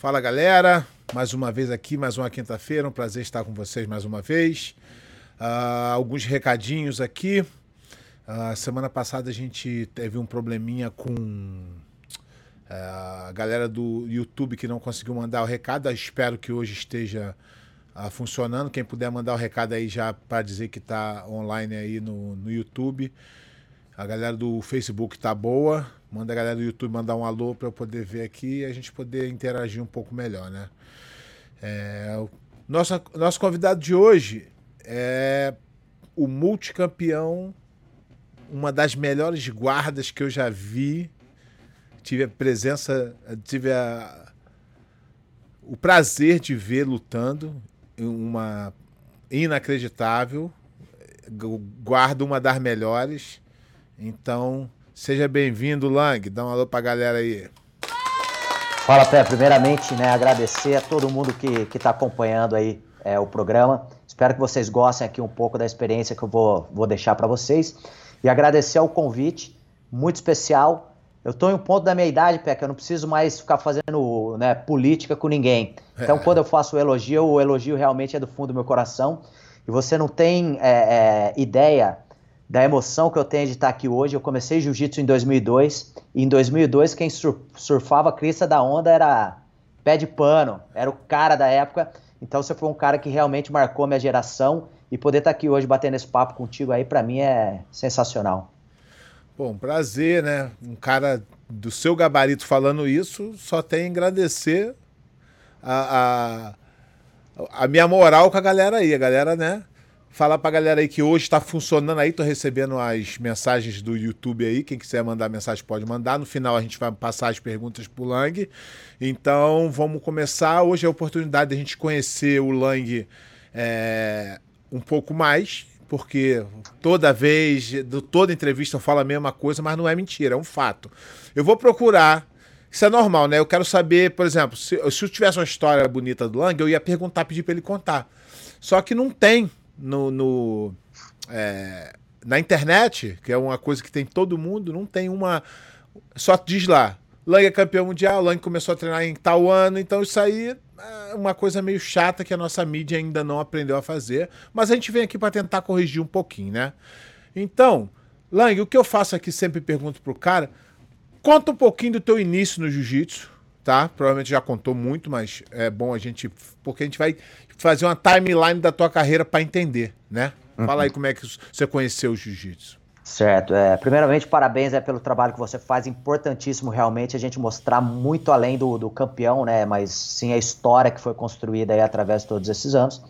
Fala galera, mais uma vez aqui, mais uma quinta-feira, um prazer estar com vocês mais uma vez. Uh, alguns recadinhos aqui. Uh, semana passada a gente teve um probleminha com uh, a galera do YouTube que não conseguiu mandar o recado. espero que hoje esteja funcionando. Quem puder mandar o recado aí já para dizer que está online aí no, no YouTube. A galera do Facebook tá boa. Manda a galera do YouTube mandar um alô para eu poder ver aqui e a gente poder interagir um pouco melhor, né? É, o nosso, nosso convidado de hoje é o multicampeão, uma das melhores guardas que eu já vi. Tive a presença, tive a, o prazer de ver lutando, uma inacreditável. Guarda uma das melhores. Então, seja bem-vindo, Lang. Dá um alô pra galera aí. Fala, Pé. Primeiramente, né, agradecer a todo mundo que está acompanhando aí é, o programa. Espero que vocês gostem aqui um pouco da experiência que eu vou, vou deixar para vocês. E agradecer ao convite, muito especial. Eu estou em um ponto da minha idade, Pé, que eu não preciso mais ficar fazendo né, política com ninguém. Então, é. quando eu faço o elogio, o elogio realmente é do fundo do meu coração. E você não tem é, é, ideia da emoção que eu tenho de estar aqui hoje. Eu comecei jiu-jitsu em 2002, e em 2002 quem surfava a crista da onda era pé de pano, era o cara da época. Então você foi um cara que realmente marcou minha geração e poder estar aqui hoje batendo esse papo contigo aí para mim é sensacional. Bom, prazer, né? Um cara do seu gabarito falando isso, só tem a agradecer a, a, a minha moral com a galera aí. A galera, né? Falar pra galera aí que hoje está funcionando aí, tô recebendo as mensagens do YouTube aí. Quem quiser mandar mensagem pode mandar. No final a gente vai passar as perguntas pro Lang. Então vamos começar. Hoje é a oportunidade de a gente conhecer o Lang é, um pouco mais, porque toda vez, toda entrevista eu falo a mesma coisa, mas não é mentira, é um fato. Eu vou procurar. Isso é normal, né? Eu quero saber, por exemplo, se, se eu tivesse uma história bonita do Lang, eu ia perguntar, pedir para ele contar. Só que não tem no, no é, na internet, que é uma coisa que tem todo mundo, não tem uma. Só diz lá, Lang é campeão mundial, Lang começou a treinar em tal ano, então isso aí é uma coisa meio chata que a nossa mídia ainda não aprendeu a fazer, mas a gente vem aqui para tentar corrigir um pouquinho, né? Então, Lang, o que eu faço aqui sempre pergunto pro cara, conta um pouquinho do teu início no jiu-jitsu, tá? Provavelmente já contou muito, mas é bom a gente, porque a gente vai fazer uma timeline da tua carreira para entender, né? Uhum. Fala aí como é que você conheceu o jiu-jitsu. Certo. É, primeiramente, parabéns é, pelo trabalho que você faz. Importantíssimo realmente a gente mostrar muito além do, do campeão, né? Mas sim a história que foi construída aí através de todos esses anos.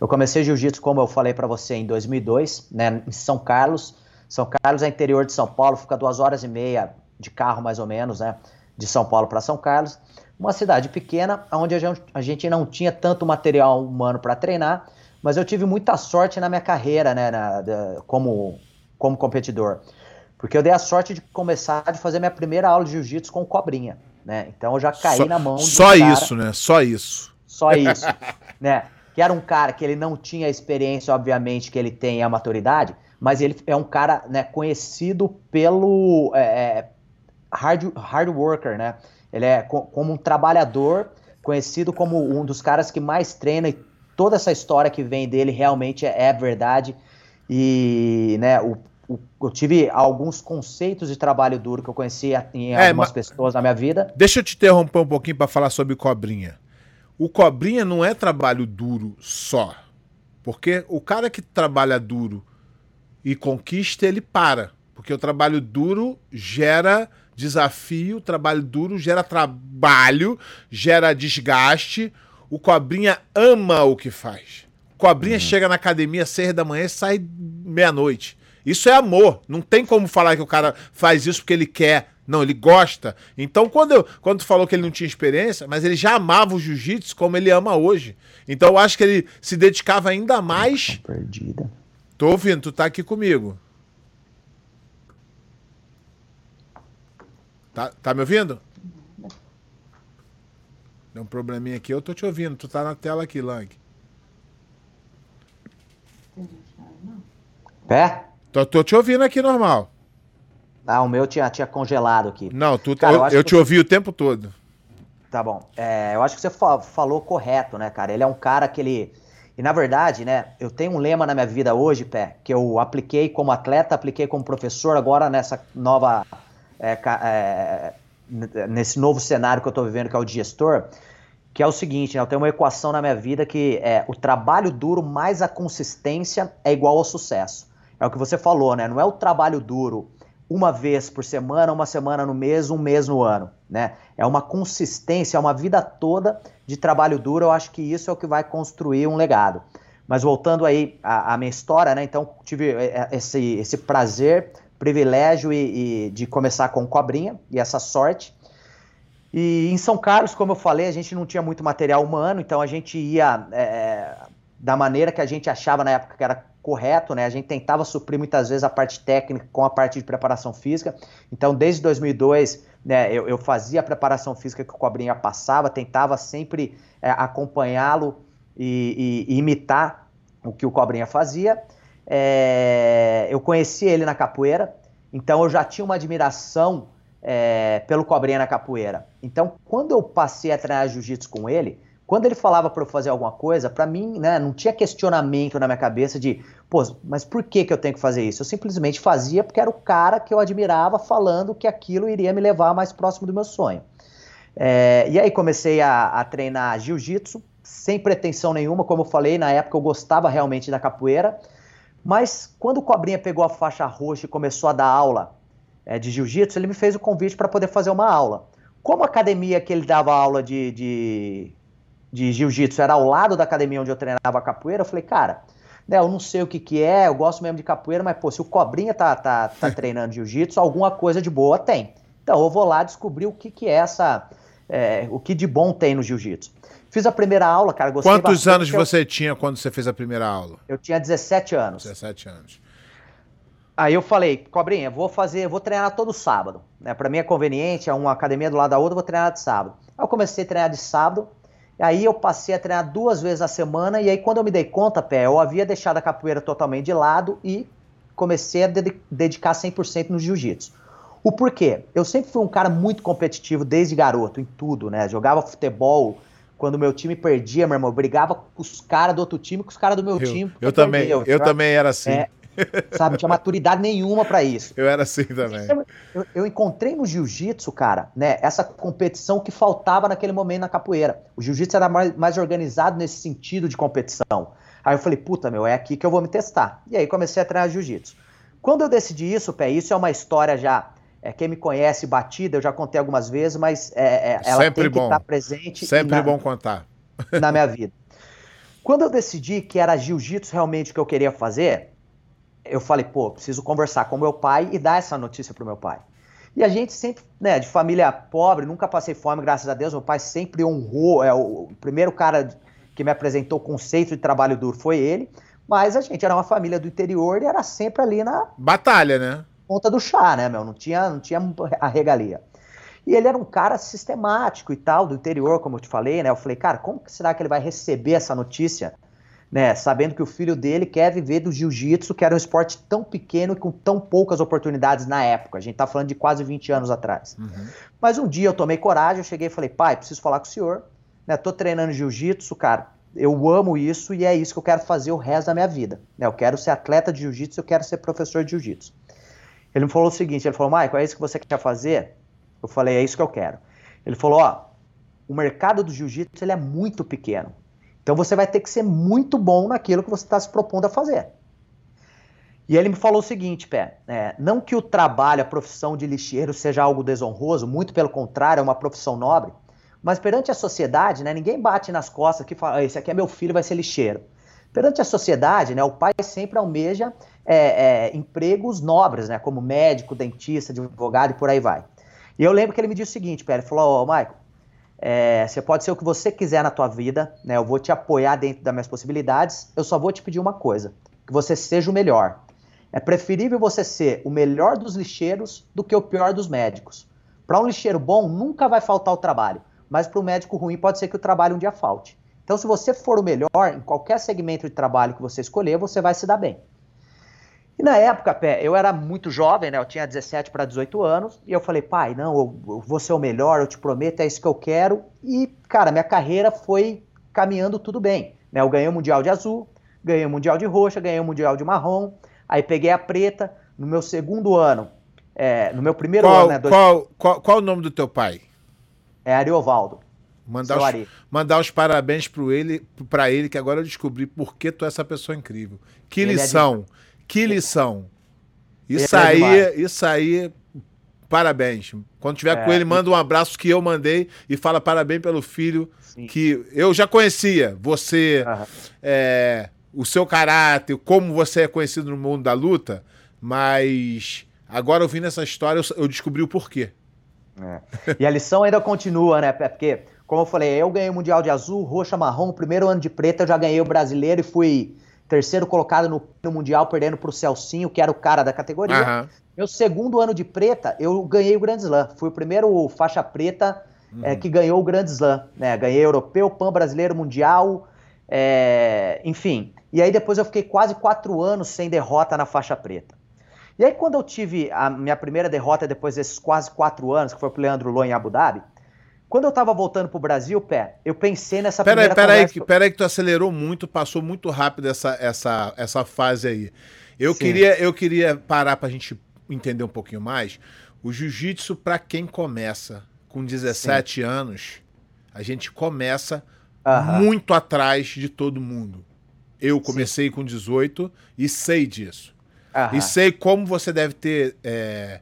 Eu comecei jiu-jitsu, como eu falei para você, em 2002, né? Em São Carlos. São Carlos é interior de São Paulo, fica duas horas e meia de carro mais ou menos, né? De São Paulo para São Carlos uma cidade pequena, onde a gente não tinha tanto material humano para treinar, mas eu tive muita sorte na minha carreira, né, na, da, como, como competidor. Porque eu dei a sorte de começar a fazer minha primeira aula de jiu-jitsu com cobrinha, né? Então eu já caí só, na mão de Só um isso, né? Só isso. Só isso, né? Que era um cara que ele não tinha a experiência, obviamente, que ele tem a maturidade, mas ele é um cara né, conhecido pelo é, é hard, hard worker, né? Ele é co como um trabalhador, conhecido como um dos caras que mais treina e toda essa história que vem dele realmente é, é verdade. E, né, o, o, eu tive alguns conceitos de trabalho duro que eu conheci em é, algumas pessoas na minha vida. Deixa eu te interromper um pouquinho para falar sobre cobrinha. O cobrinha não é trabalho duro só. Porque o cara que trabalha duro e conquista, ele para. Porque o trabalho duro gera desafio, trabalho duro, gera trabalho, gera desgaste. O Cobrinha ama o que faz. O Cobrinha uhum. chega na academia às seis da manhã e sai meia-noite. Isso é amor. Não tem como falar que o cara faz isso porque ele quer. Não, ele gosta. Então, quando, eu, quando tu falou que ele não tinha experiência, mas ele já amava o jiu-jitsu como ele ama hoje. Então, eu acho que ele se dedicava ainda mais. Perdida. Tô ouvindo, tu tá aqui comigo. Tá, tá me ouvindo? Deu um probleminha aqui, eu tô te ouvindo. Tu tá na tela aqui, Lang. Pé? Tô, tô te ouvindo aqui normal. Ah, o meu tinha, tinha congelado aqui. Não, tu, Cara, eu, eu, eu te ouvi o tempo todo. Tá bom. É, eu acho que você fa falou correto, né, cara? Ele é um cara que ele. E na verdade, né, eu tenho um lema na minha vida hoje, Pé, que eu apliquei como atleta, apliquei como professor, agora nessa nova. É, é, nesse novo cenário que eu tô vivendo, que é o gestor, que é o seguinte, né, eu tenho uma equação na minha vida que é o trabalho duro mais a consistência é igual ao sucesso. É o que você falou, né? Não é o trabalho duro uma vez por semana, uma semana no mês, um mês no ano, né? É uma consistência, é uma vida toda de trabalho duro. Eu acho que isso é o que vai construir um legado. Mas voltando aí à, à minha história, né? Então tive é, é, esse, esse prazer, privilégio e, e de começar com cobrinha e essa sorte. E em São Carlos, como eu falei, a gente não tinha muito material humano, então a gente ia é, da maneira que a gente achava na época que era correto, né? A gente tentava suprir muitas vezes a parte técnica com a parte de preparação física. Então, desde 2002, né, eu, eu fazia a preparação física que o Cobrinha passava, tentava sempre é, acompanhá-lo e, e, e, imitar o que o Cobrinha fazia. É, eu conheci ele na capoeira, então eu já tinha uma admiração é, pelo Cobrinha na capoeira. Então, quando eu passei a treinar jiu-jitsu com ele, quando ele falava para eu fazer alguma coisa, para mim, né, não tinha questionamento na minha cabeça de, pô, mas por que, que eu tenho que fazer isso? Eu simplesmente fazia porque era o cara que eu admirava falando que aquilo iria me levar mais próximo do meu sonho. É, e aí comecei a, a treinar jiu-jitsu, sem pretensão nenhuma, como eu falei, na época eu gostava realmente da capoeira, mas quando o Cobrinha pegou a faixa roxa e começou a dar aula é, de jiu-jitsu, ele me fez o convite para poder fazer uma aula. Como a academia que ele dava aula de, de de jiu-jitsu era ao lado da academia onde eu treinava capoeira, eu falei, cara, né, eu não sei o que que é, eu gosto mesmo de capoeira, mas pô, se o Cobrinha tá, tá, tá treinando jiu-jitsu, alguma coisa de boa tem. Então eu vou lá descobrir o que que é essa, é, o que de bom tem no jiu-jitsu. Fiz a primeira aula, cara, gostei Quantos anos eu... você tinha quando você fez a primeira aula? Eu tinha 17 anos. 17 anos. Aí eu falei, Cobrinha, vou fazer, vou treinar todo sábado. Né? Para mim é conveniente, é uma academia do lado da outra, vou treinar de sábado. Aí eu comecei a treinar de sábado, Aí eu passei a treinar duas vezes a semana e aí quando eu me dei conta, pé, eu havia deixado a capoeira totalmente de lado e comecei a dedicar 100% no jiu-jitsu. O porquê? Eu sempre fui um cara muito competitivo desde garoto, em tudo, né? Jogava futebol, quando meu time perdia, meu irmão, eu brigava com os caras do outro time, com os caras do meu eu, time. Eu também, eu, eu também era assim. É, sabe? Não tinha maturidade nenhuma para isso. Eu era assim também. Eu, eu encontrei no jiu-jitsu, cara, né, essa competição que faltava naquele momento na capoeira. O jiu-jitsu era mais, mais organizado nesse sentido de competição. Aí eu falei, puta, meu, é aqui que eu vou me testar. E aí comecei a treinar jiu-jitsu. Quando eu decidi isso, pé, isso é uma história já. É, quem me conhece batida, eu já contei algumas vezes, mas é, é, ela Sempre tem que estar presente. Sempre na, bom contar. Na minha vida. Quando eu decidi que era jiu-jitsu realmente que eu queria fazer, eu falei, pô, preciso conversar com meu pai e dar essa notícia pro meu pai. E a gente sempre, né, de família pobre, nunca passei fome, graças a Deus. Meu pai sempre honrou, é o primeiro cara que me apresentou o conceito de trabalho duro foi ele. Mas a gente era uma família do interior e era sempre ali na batalha, né? Ponta do chá, né, meu? Não tinha, não tinha a regalia. E ele era um cara sistemático e tal, do interior, como eu te falei, né? Eu falei, cara, como será que ele vai receber essa notícia né, sabendo que o filho dele quer viver do jiu-jitsu, que era um esporte tão pequeno e com tão poucas oportunidades na época. A gente tá falando de quase 20 anos atrás. Uhum. Mas um dia eu tomei coragem, eu cheguei e falei, pai, preciso falar com o senhor, né, tô treinando jiu-jitsu, cara, eu amo isso e é isso que eu quero fazer o resto da minha vida. Né, eu quero ser atleta de jiu-jitsu, eu quero ser professor de jiu-jitsu. Ele me falou o seguinte, ele falou, Michael, é isso que você quer fazer? Eu falei, é isso que eu quero. Ele falou, ó, o mercado do jiu-jitsu ele é muito pequeno. Então você vai ter que ser muito bom naquilo que você está se propondo a fazer. E ele me falou o seguinte, Pé, é, não que o trabalho, a profissão de lixeiro seja algo desonroso, muito pelo contrário, é uma profissão nobre, mas perante a sociedade, né, ninguém bate nas costas que fala, esse aqui é meu filho, vai ser lixeiro. Perante a sociedade, né, o pai sempre almeja é, é, empregos nobres, né, como médico, dentista, advogado e por aí vai. E eu lembro que ele me disse o seguinte, ele falou, ô, oh, Michael, é, você pode ser o que você quiser na tua vida, né? Eu vou te apoiar dentro das minhas possibilidades. Eu só vou te pedir uma coisa: que você seja o melhor. É preferível você ser o melhor dos lixeiros do que o pior dos médicos. Para um lixeiro bom, nunca vai faltar o trabalho, mas para um médico ruim pode ser que o trabalho um dia falte. Então, se você for o melhor em qualquer segmento de trabalho que você escolher, você vai se dar bem. E na época, Pé, eu era muito jovem, né? Eu tinha 17 para 18 anos. E eu falei, pai, não, eu, eu vou ser o melhor, eu te prometo, é isso que eu quero. E, cara, minha carreira foi caminhando tudo bem. Né? Eu ganhei o Mundial de Azul, ganhei o Mundial de Roxa, ganhei o Mundial de Marrom. Aí peguei a preta. No meu segundo ano, é, no meu primeiro qual, ano, né? Dois... Qual, qual, qual o nome do teu pai? É Ariovaldo. Mandar os, mandar os parabéns para ele, pra ele, que agora eu descobri por que tu é essa pessoa incrível. Que ele é lição, é que lição. Isso ele aí, é isso aí, parabéns. Quando tiver é, com ele, manda um abraço que eu mandei e fala parabéns pelo filho sim. que eu já conhecia. Você, é, o seu caráter, como você é conhecido no mundo da luta, mas agora ouvindo essa história eu, eu descobri o porquê. É. E a lição ainda continua, né? Porque, como eu falei, eu ganhei o Mundial de Azul, Roxa, Marrom, primeiro ano de preta eu já ganhei o brasileiro e fui terceiro colocado no, no Mundial, perdendo para o Celcinho, que era o cara da categoria. Uhum. Meu segundo ano de preta, eu ganhei o Grand Slam. Fui o primeiro faixa preta uhum. é, que ganhou o Grand Slam. Né? Ganhei europeu, pan brasileiro, mundial, é, enfim. E aí depois eu fiquei quase quatro anos sem derrota na faixa preta. E aí quando eu tive a minha primeira derrota depois desses quase quatro anos, que foi pro Leandro Lô em Abu Dhabi, quando eu tava voltando pro Brasil, Pé, eu pensei nessa pera primeira aí, pera conversa... Aí, pera aí que tu acelerou muito, passou muito rápido essa, essa, essa fase aí. Eu queria, eu queria parar pra gente entender um pouquinho mais. O jiu-jitsu, para quem começa com 17 Sim. anos, a gente começa muito atrás de todo mundo. Eu comecei Sim. com 18 e sei disso. E sei como você deve ter é,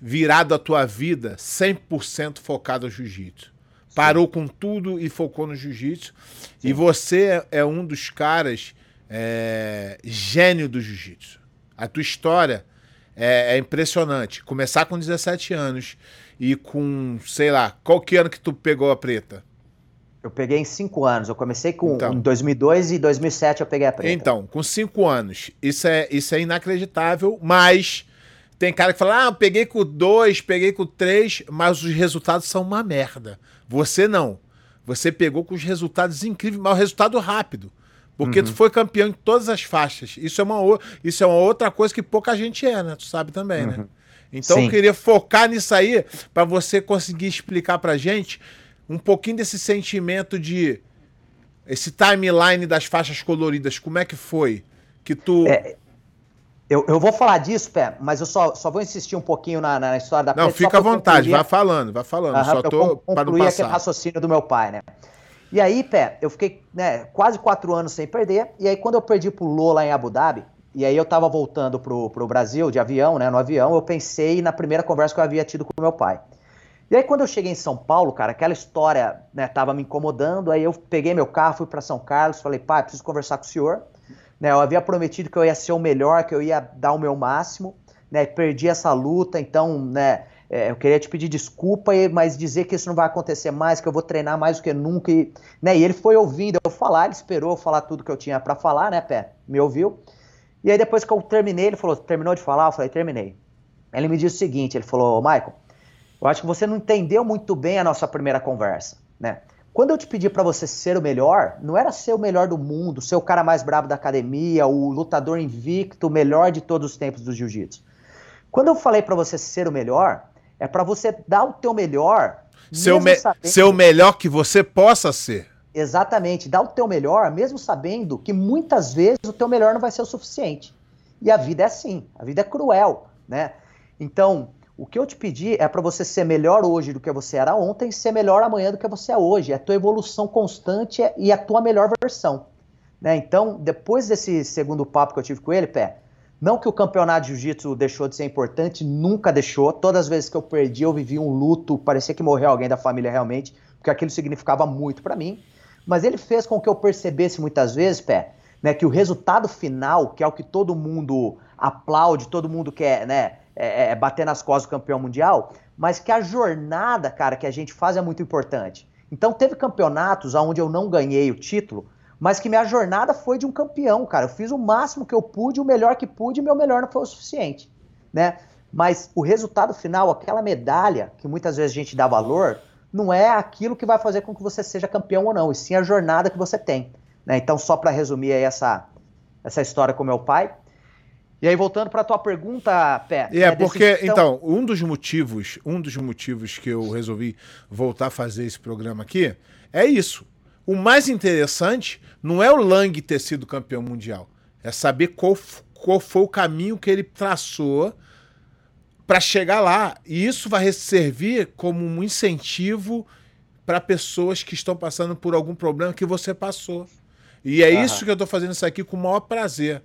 virado a tua vida 100% focado no jiu-jitsu. Parou com tudo e focou no jiu-jitsu. E você é, é um dos caras é, gênio do jiu-jitsu. A tua história é, é, impressionante. Começar com 17 anos e com, sei lá, qual que ano que tu pegou a preta? Eu peguei em 5 anos. Eu comecei com então, em 2002 e 2007 eu peguei a preta. Então, com 5 anos. Isso é, isso é inacreditável, mas tem cara que fala, ah, peguei com dois, peguei com três, mas os resultados são uma merda. Você não. Você pegou com os resultados incríveis, mas o resultado rápido. Porque uhum. tu foi campeão em todas as faixas. Isso é, uma, isso é uma outra coisa que pouca gente é, né? Tu sabe também, né? uhum. né? Então Sim. eu queria focar nisso aí para você conseguir explicar pra gente um pouquinho desse sentimento de esse timeline das faixas coloridas, como é que foi que tu é, eu, eu vou falar disso, Pé, mas eu só, só vou insistir um pouquinho na, na história da Não, fica à vontade, concluir... vai falando, vai falando. Uhum, só tô para não passar. aquele raciocínio do meu pai, né? E aí, Pé, eu fiquei né, quase quatro anos sem perder. E aí, quando eu perdi pro Lola em Abu Dhabi, e aí eu tava voltando pro, pro Brasil de avião, né? No avião, eu pensei na primeira conversa que eu havia tido com meu pai. E aí, quando eu cheguei em São Paulo, cara, aquela história né, tava me incomodando. Aí eu peguei meu carro, fui para São Carlos, falei, pai, preciso conversar com o senhor. Né, eu havia prometido que eu ia ser o melhor, que eu ia dar o meu máximo, né? Perdi essa luta, então, né? É, eu queria te pedir desculpa, mas dizer que isso não vai acontecer mais, que eu vou treinar mais do que nunca. E, né, e ele foi ouvindo eu falar, ele esperou eu falar tudo que eu tinha para falar, né, Pé? Me ouviu. E aí depois que eu terminei, ele falou, terminou de falar? Eu falei, terminei. Ele me disse o seguinte, ele falou, Michael, eu acho que você não entendeu muito bem a nossa primeira conversa, né? Quando eu te pedi para você ser o melhor, não era ser o melhor do mundo, ser o cara mais brabo da academia, o lutador invicto, o melhor de todos os tempos do jiu-jitsu. Quando eu falei para você ser o melhor, é para você dar o teu melhor. Ser o, me sabendo... ser o melhor que você possa ser. Exatamente, dar o teu melhor, mesmo sabendo que muitas vezes o teu melhor não vai ser o suficiente. E a vida é assim, a vida é cruel, né? Então, o que eu te pedi é para você ser melhor hoje do que você era ontem, ser melhor amanhã do que você é hoje. É a tua evolução constante e a tua melhor versão. Né? Então, depois desse segundo papo que eu tive com ele, Pé, não que o campeonato de jiu-jitsu deixou de ser importante, nunca deixou. Todas as vezes que eu perdi, eu vivi um luto, parecia que morreu alguém da família realmente, porque aquilo significava muito para mim. Mas ele fez com que eu percebesse muitas vezes, Pé, né, que o resultado final, que é o que todo mundo aplaude, todo mundo quer, né, é, é, é, bater nas costas do campeão mundial, mas que a jornada, cara, que a gente faz é muito importante. Então teve campeonatos onde eu não ganhei o título, mas que minha jornada foi de um campeão, cara. Eu fiz o máximo que eu pude, o melhor que pude, e meu melhor não foi o suficiente, né? Mas o resultado final, aquela medalha que muitas vezes a gente dá valor, não é aquilo que vai fazer com que você seja campeão ou não, e sim a jornada que você tem. Né? Então, só para resumir aí essa, essa história com meu pai, E aí, voltando para a tua pergunta, Pé. É, porque, então, um dos motivos, um dos motivos que eu resolvi voltar a fazer esse programa aqui é isso. O mais interessante não é o Lang ter sido campeão mundial, é saber qual, qual foi o caminho que ele traçou para chegar lá. E isso vai servir como um incentivo para pessoas que estão passando por algum problema que você passou. E é isso que eu estou fazendo isso aqui com o maior prazer.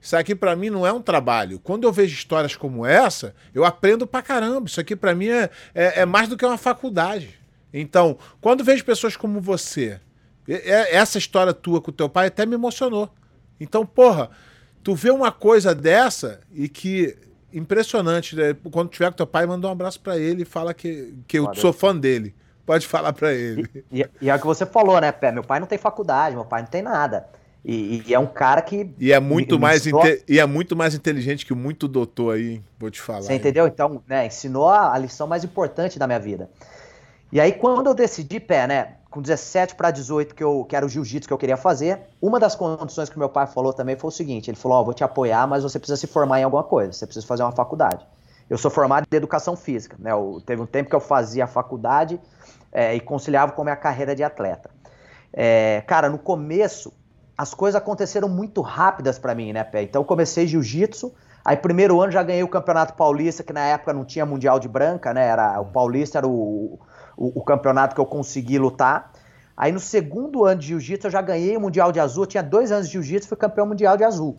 Isso aqui para mim não é um trabalho. Quando eu vejo histórias como essa, eu aprendo pra caramba. Isso aqui para mim é, é, é, mais do que uma faculdade. Então, quando vejo pessoas como você, essa história tua com o teu pai até me emocionou. Então, porra, tu vê uma coisa dessa e que impressionante. Né? Quando tiver com teu pai, manda um abraço para ele e fala que, que eu sou fã dele. Pode falar para ele. E, e, e, é o que você falou, né, Pé? Meu pai não tem faculdade, meu pai não tem nada. E, e, é um cara que. E é muito mais ensinou... e é muito mais inteligente que muito doutor aí, vou te falar. Você entendeu? Então, né, ensinou a, a, lição mais importante da minha vida. E aí, quando eu decidi, pé, né, com 17 para 18, que, eu, que era o jiu-jitsu que eu queria fazer, uma das condições que meu pai falou também foi o seguinte: ele falou, ó, oh, vou te apoiar, mas você precisa se formar em alguma coisa, você precisa fazer uma faculdade. Eu sou formado em educação física, né? Eu, teve um tempo que eu fazia a faculdade é, e conciliava com a minha carreira de atleta. É, cara, no começo as coisas aconteceram muito rápidas para mim, né, Pé? Então eu comecei jiu-jitsu, aí primeiro ano já ganhei o Campeonato Paulista, que na época não tinha Mundial de Branca, né? Era, o Paulista era o, o, o campeonato que eu consegui lutar. Aí no segundo ano de jiu-jitsu eu já ganhei o Mundial de Azul, eu tinha dois anos de jiu-jitsu, fui campeão mundial de azul.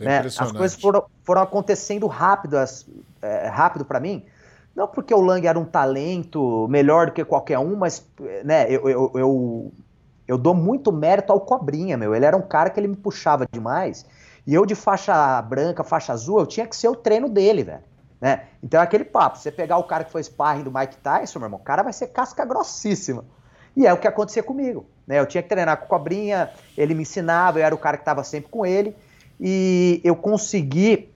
É né? As coisas foram, foram acontecendo rápido, é, rápido para mim. Não porque o Lang era um talento melhor do que qualquer um, mas né, eu, eu, eu eu dou muito mérito ao Cobrinha, meu. Ele era um cara que ele me puxava demais. E eu de faixa branca, faixa azul, eu tinha que ser o treino dele, velho. Né? Então é aquele papo. Você pegar o cara que foi sparring do Mike Tyson, meu irmão, o cara vai ser casca grossíssima. E é o que acontecia comigo. Né? Eu tinha que treinar com o Cobrinha, ele me ensinava, eu era o cara que estava sempre com ele. E eu consegui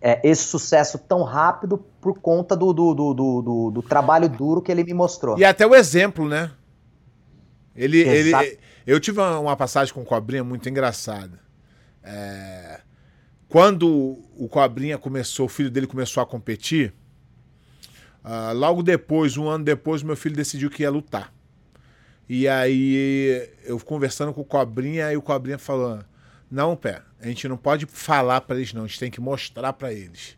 é, esse sucesso tão rápido por conta do, do, do, do, do trabalho duro que ele me mostrou. E até o exemplo, né? Ele, ele, eu tive uma passagem com o Cobrinha muito engraçada. É, quando o Cobrinha começou, o filho dele começou a competir, uh, logo depois, um ano depois, meu filho decidiu que ia lutar. E aí eu conversando com o Cobrinha, e o Cobrinha falou: Não, pé, a gente não pode falar para eles, não, a gente tem que mostrar para eles.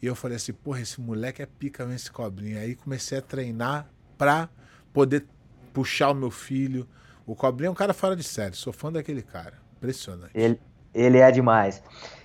E eu falei assim: Porra, esse moleque é pica, esse Cobrinha. Aí comecei a treinar pra poder puxar o meu filho. O Cobrinha é um cara fora de série, sou fã daquele cara. Impressionante. Ele, ele é demais.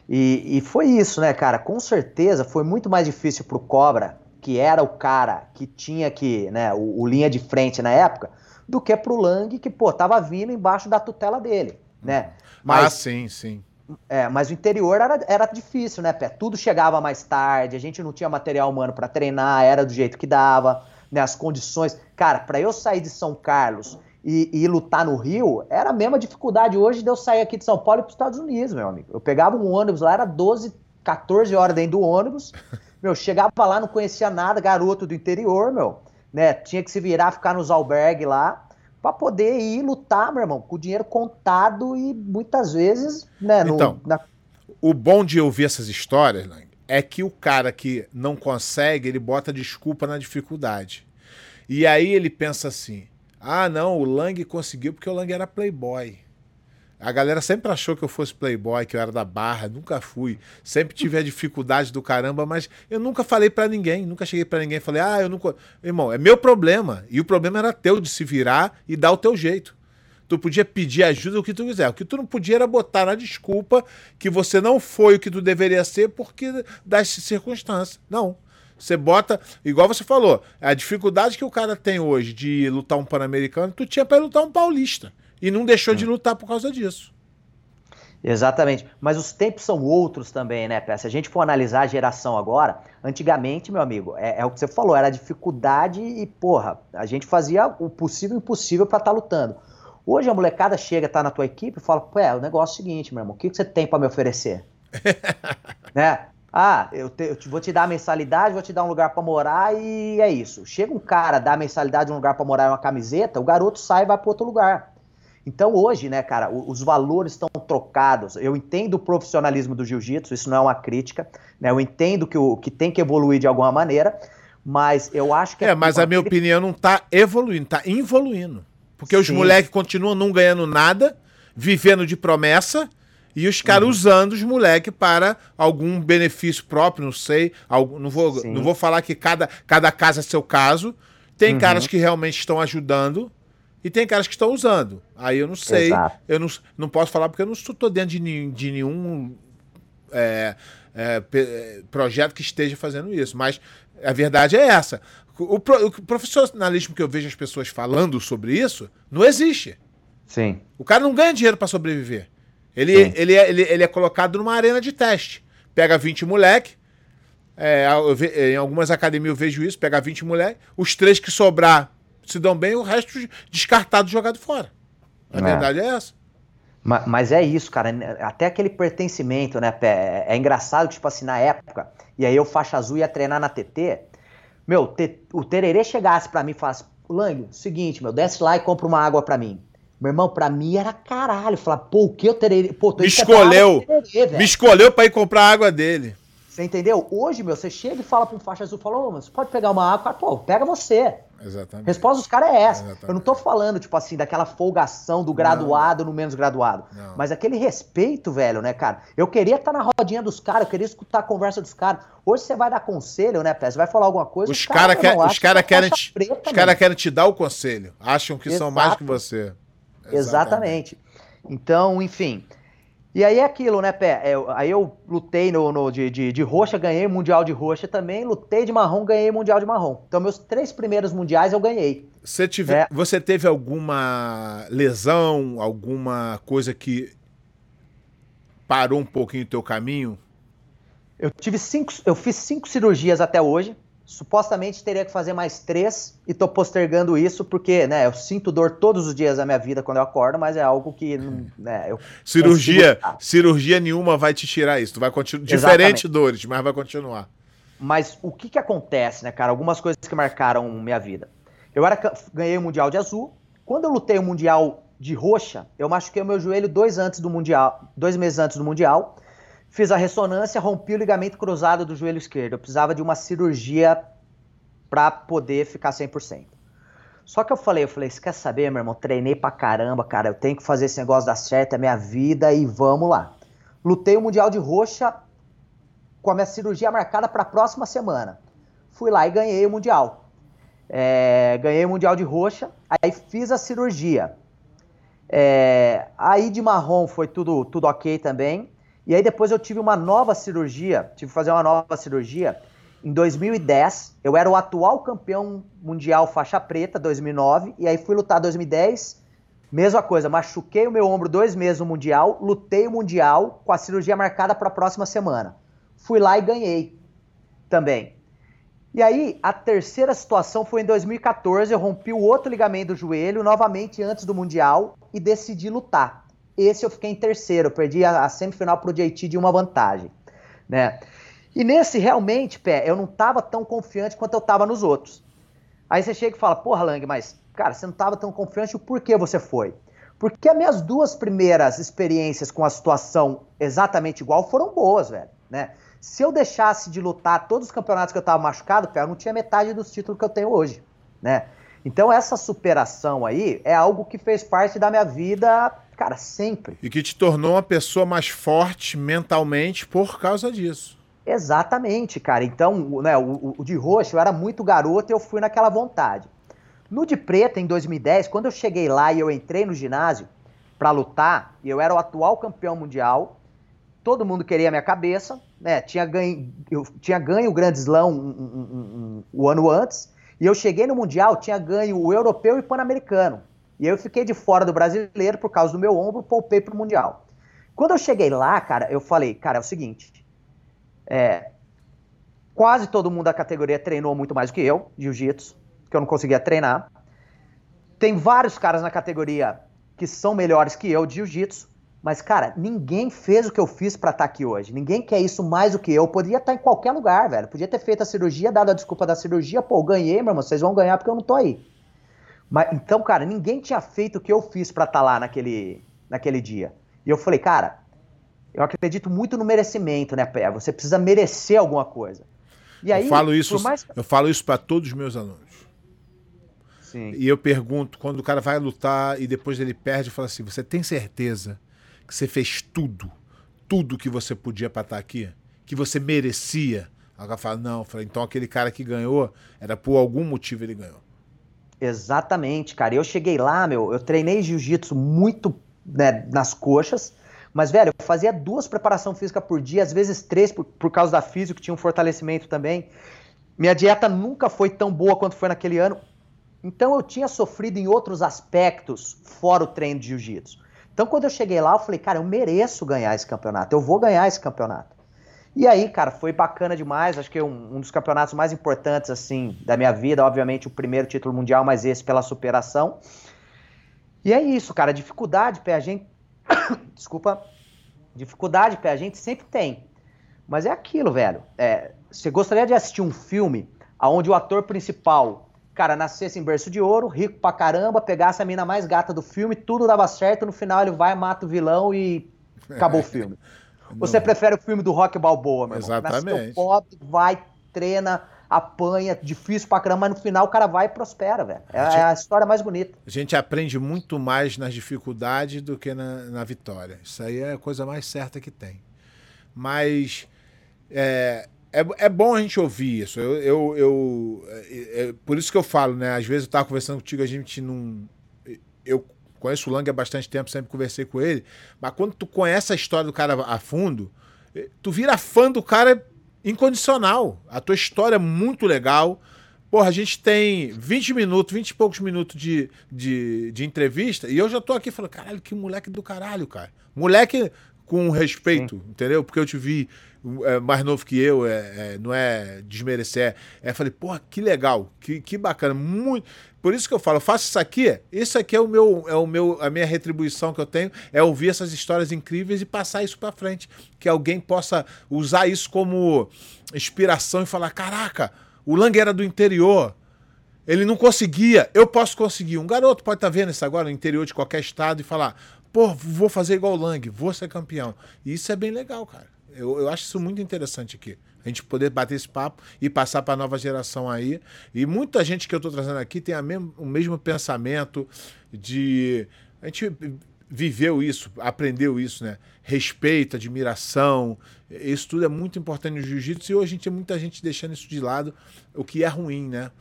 E, e foi isso, né, cara? Com certeza foi muito mais difícil pro Cobra, que era o cara que tinha que, né, o, o linha de frente na época, do que pro Lang, que, pô, tava vindo embaixo da tutela dele, né? Mas, ah, sim, sim. É, mas o interior era, era difícil, né, Pé? Tudo chegava mais tarde, a gente não tinha material humano para treinar, era do jeito que dava né, as condições. Cara, para eu sair de São Carlos e, e, lutar no Rio, era a mesma dificuldade hoje de eu sair aqui de São Paulo e para os Estados Unidos, meu amigo. Eu pegava um ônibus lá, era 12, 14 horas dentro do ônibus. Meu, chegava lá, não conhecia nada, garoto do interior, meu. Né, tinha que se virar, ficar nos albergues lá para poder ir lutar, meu irmão, com o dinheiro contado e muitas vezes, né, no, então, na... o bom de ouvir essas histórias, Lang, é que o cara que não consegue, ele bota desculpa na dificuldade. E aí ele pensa assim: ah, não, o Lang conseguiu porque o Lang era playboy. A galera sempre achou que eu fosse playboy, que eu era da barra, nunca fui. Sempre tive a dificuldade do caramba, mas eu nunca falei para ninguém, nunca cheguei para ninguém e falei: "Ah, eu nunca". Irmão, é meu problema. E o problema era teu de se virar e dar o teu jeito. Tu podia pedir ajuda o que tu quiser. O que tu não podia era botar na desculpa que você não foi o que tu deveria ser porque das circunstâncias. Não. Você bota, igual você falou, a dificuldade que o cara tem hoje de lutar um pan-americano, tu tinha para lutar um paulista. E não deixou de hum. lutar por causa disso. Exatamente. Mas os tempos são outros também, né, Pé? Se a gente for analisar a geração agora, antigamente, meu amigo, é, é o que você falou, era dificuldade e, porra, a gente fazia o possível e impossível para estar tá lutando. Hoje a molecada chega, tá na tua equipe e fala, pô, é, o negócio é o seguinte, meu irmão, o que, que você tem para me oferecer? né? Ah, eu, te, eu te, vou te dar a mensalidade, vou te dar um lugar para morar e é isso. Chega um cara, dá a mensalidade, um lugar para morar e uma camiseta, o garoto sai e vai para outro lugar. Então hoje, né, cara, os valores estão trocados. Eu entendo o profissionalismo do jiu-jitsu, isso não é uma crítica, né? Eu entendo que, o, que tem que evoluir de alguma maneira, mas eu acho que... É, é mas a minha opinião não está evoluindo, está involuindo. Porque os moleques continuam não ganhando nada, vivendo de promessa, e os caras uhum. usando os moleques para algum benefício próprio, não sei. Algum, não, vou, não vou falar que cada, cada caso é seu caso. Tem uhum. caras que realmente estão ajudando e tem caras que estão usando. Aí eu não sei. Exato. Eu não, não posso falar porque eu não estou dentro de, de nenhum é, é, projeto que esteja fazendo isso. Mas a verdade é essa. O, o profissionalismo que eu vejo as pessoas falando sobre isso não existe. Sim. O cara não ganha dinheiro para sobreviver. Ele, ele, é, ele, ele é colocado numa arena de teste. Pega 20 moleque. É, em algumas academias eu vejo isso, pega 20 moleque, os três que sobrar se dão bem, o resto descartado jogado fora. A é. verdade é essa. Mas, mas, é isso, cara. Até aquele pertencimento, né, Pé? É, é engraçado que, tipo assim, na época, e aí eu faixa azul ia treinar na TT, meu, te, o Tererê chegasse para mim e falasse, Lang, seguinte, meu, desce lá e compra uma água para mim. Meu irmão, pra mim era caralho. Falar, pô, o que eu terei. Pô, me escolheu. Tererê, me escolheu pra ir comprar a água dele. Você entendeu? Hoje, meu, você chega e fala pra um faixa azul, falou, oh, mas você pode pegar uma água? Pô, pega você. Exatamente. Resposta dos caras é essa. Exatamente. Eu não tô falando, tipo assim, daquela folgação do graduado não. no menos graduado. Não. Mas aquele respeito, velho, né, cara? Eu queria estar tá na rodinha dos caras, eu queria escutar a conversa dos caras. Hoje você vai dar conselho, né, Pé? Você vai falar alguma coisa. Os caras cara quer, os cara querem, te, os cara querem te dar o conselho. Acham que Exato. são mais que você. Exatamente. Exatamente. Então, enfim. E aí é aquilo, né, Pé? É, aí eu lutei no, no de, de, de, roxa, ganhei mundial de roxa também, lutei de marrom, ganhei mundial de marrom. Então, meus três primeiros mundiais eu ganhei. Você, tive, é. você teve alguma lesão, alguma coisa que parou um pouquinho o teu caminho? Eu tive cinco, eu fiz cinco cirurgias até hoje. Supostamente teria que fazer mais três e tô postergando isso porque, né, eu sinto dor todos os dias da minha vida quando eu acordo, mas é algo que, né, eu cirurgia, cirurgia nenhuma vai te tirar isso. Tu vai continuar diferente dores, mas vai continuar. Mas o que que acontece, né, cara? Algumas coisas que marcaram minha vida. Eu era ganhei o mundial de azul. Quando eu lutei o mundial de roxa, eu machuquei o meu joelho dois antes do mundial, dois meses antes do mundial. Fiz a ressonância, rompi o ligamento cruzado do joelho esquerdo. Eu precisava de uma cirurgia para poder ficar 100%. Só que eu falei, eu falei, você quer saber, meu irmão? Treinei pra caramba, cara. Eu tenho que fazer esse negócio dar certo, é minha vida e vamos lá. Lutei o Mundial de Roxa com a minha cirurgia marcada para a próxima semana. Fui lá e ganhei o Mundial. É, ganhei o Mundial de Roxa, aí fiz a cirurgia. É, aí de marrom foi tudo, tudo ok também. E aí depois eu tive uma nova cirurgia, tive que fazer uma nova cirurgia em 2010. Eu era o atual campeão mundial faixa preta, 2009, e aí fui lutar 2010. Mesma coisa, machuquei o meu ombro dois meses no Mundial, lutei o Mundial com a cirurgia marcada para a próxima semana. Fui lá e ganhei também. E aí, a terceira situação foi em 2014, eu rompi o outro ligamento do joelho, novamente antes do Mundial, e decidi lutar. Esse eu fiquei em terceiro, perdi a, a semifinal pro JT de uma vantagem, né? E nesse, realmente, pé, eu não tava tão confiante quanto eu tava nos outros. Aí você chega e fala, porra, Lang, mas, cara, você não tava tão confiante, o porquê você foi? Porque as minhas duas primeiras experiências com a situação exatamente igual foram boas, velho, né? Se eu deixasse de lutar todos os campeonatos que eu tava machucado, pé, eu não tinha metade dos títulos que eu tenho hoje, né? Então essa superação aí é algo que fez parte da minha vida Cara, sempre. E que te tornou uma pessoa mais forte mentalmente por causa disso. Exatamente, cara. Então, né, o, o de roxo eu era muito garoto e eu fui naquela vontade. No de preta, em 2010, quando eu cheguei lá e eu entrei no ginásio para lutar, e eu era o atual campeão mundial, todo mundo queria a minha cabeça, né? Tinha ganho, eu tinha ganho o Grande Slam um, um, um, o ano antes, e eu cheguei no Mundial, tinha ganho o Europeu e o Pan-Americano. E eu fiquei de fora do brasileiro por causa do meu ombro, poupei pro Mundial. Quando eu cheguei lá, cara, eu falei, cara, é o seguinte. É, quase todo mundo da categoria treinou muito mais do que eu, jiu-jitsu, que eu não conseguia treinar. Tem vários caras na categoria que são melhores que eu de jiu-jitsu, mas, cara, ninguém fez o que eu fiz para estar tá aqui hoje. Ninguém quer isso mais do que eu. eu. Poderia estar tá em qualquer lugar, velho. Podia ter feito a cirurgia, dado a desculpa da cirurgia. Pô, ganhei, meu irmão. Vocês vão ganhar porque eu não tô aí. Mas, então, cara, ninguém tinha feito o que eu fiz para estar tá lá naquele, naquele dia. E eu falei, cara, eu acredito muito no merecimento, né, Pé? Você precisa merecer alguma coisa. E aí, eu falo isso, mais... eu falo isso para todos os meus alunos. Sim. E eu pergunto, quando o cara vai lutar e depois ele perde, eu falo assim: você tem certeza que você fez tudo, tudo que você podia para estar tá aqui? Que você merecia? Aí o cara fala, não, então aquele cara que ganhou, era por algum motivo ele ganhou. Exatamente, cara. Eu cheguei lá, meu, eu treinei jiu-jitsu muito né, nas coxas, mas, velho, eu fazia duas preparação física por dia, às vezes três, por, por causa da física, que tinha um fortalecimento também. Minha dieta nunca foi tão boa quanto foi naquele ano. Então eu tinha sofrido em outros aspectos fora o treino de jiu-jitsu. Então quando eu cheguei lá, eu falei, cara, eu mereço ganhar esse campeonato, eu vou ganhar esse campeonato. E aí, cara, foi bacana demais. Acho que um, um, dos campeonatos mais importantes, assim, da minha vida. Obviamente, o primeiro título mundial, mas esse pela superação. E é isso, cara. Dificuldade, pé, a gente. Desculpa. Dificuldade, pé, a gente sempre tem. Mas é aquilo, velho. É, você gostaria de assistir um filme onde o ator principal, cara, nascesse em berço de ouro, rico pra caramba, pegasse a mina mais gata do filme, tudo dava certo, no final ele vai, mata o vilão e acabou o filme. Você prefere o filme do Rock Balboa, meu Exatamente. Pobre, vai, treina, apanha, difícil pra caramba, mas no final o cara vai e prospera, velho. É, a, gente, é a história mais bonita. A gente aprende muito mais nas dificuldades do que na, na vitória. Isso aí é a coisa mais certa que tem. Mas é, é, é bom a gente ouvir isso. Eu, eu, eu é, é, por isso que eu falo, né? Às vezes eu tava conversando contigo, a gente não. Eu conheço o Lang há bastante tempo, sempre conversei com ele. Mas quando tu conhece a história do cara a fundo, eh, tu vira fã do cara incondicional. A tua história é muito legal. Porra, a gente tem 20 minutos, 20 e poucos minutos de, de, de entrevista e eu já tô aqui falando, caralho, que moleque do caralho, cara. Moleque com respeito, Sim. entendeu? Porque eu te vi é, mais novo que eu, é, é, não é desmerecer. É, falei, porra, que legal, que, que bacana, muito. Por isso que eu falo, eu faço isso aqui, isso aqui é o meu, é o meu, a minha retribuição que eu tenho, é ouvir essas histórias incríveis e passar isso para frente, que alguém possa usar isso como inspiração e falar, caraca, o Lang era do interior, ele não conseguia, eu posso conseguir. Um garoto pode estar tá vendo isso agora no interior de qualquer estado e falar, pô, vou fazer igual o Lang, vou ser campeão. E isso é bem legal, cara. Eu, eu acho isso muito interessante aqui. A gente poder bater esse papo e passar para a nova geração aí. E muita gente que eu estou trazendo aqui tem o mesmo pensamento de. A gente viveu isso, aprendeu isso, né? Respeito, admiração. Isso tudo é muito importante no jiu-jitsu e hoje a gente tem muita gente deixando isso de lado, o que é ruim, né?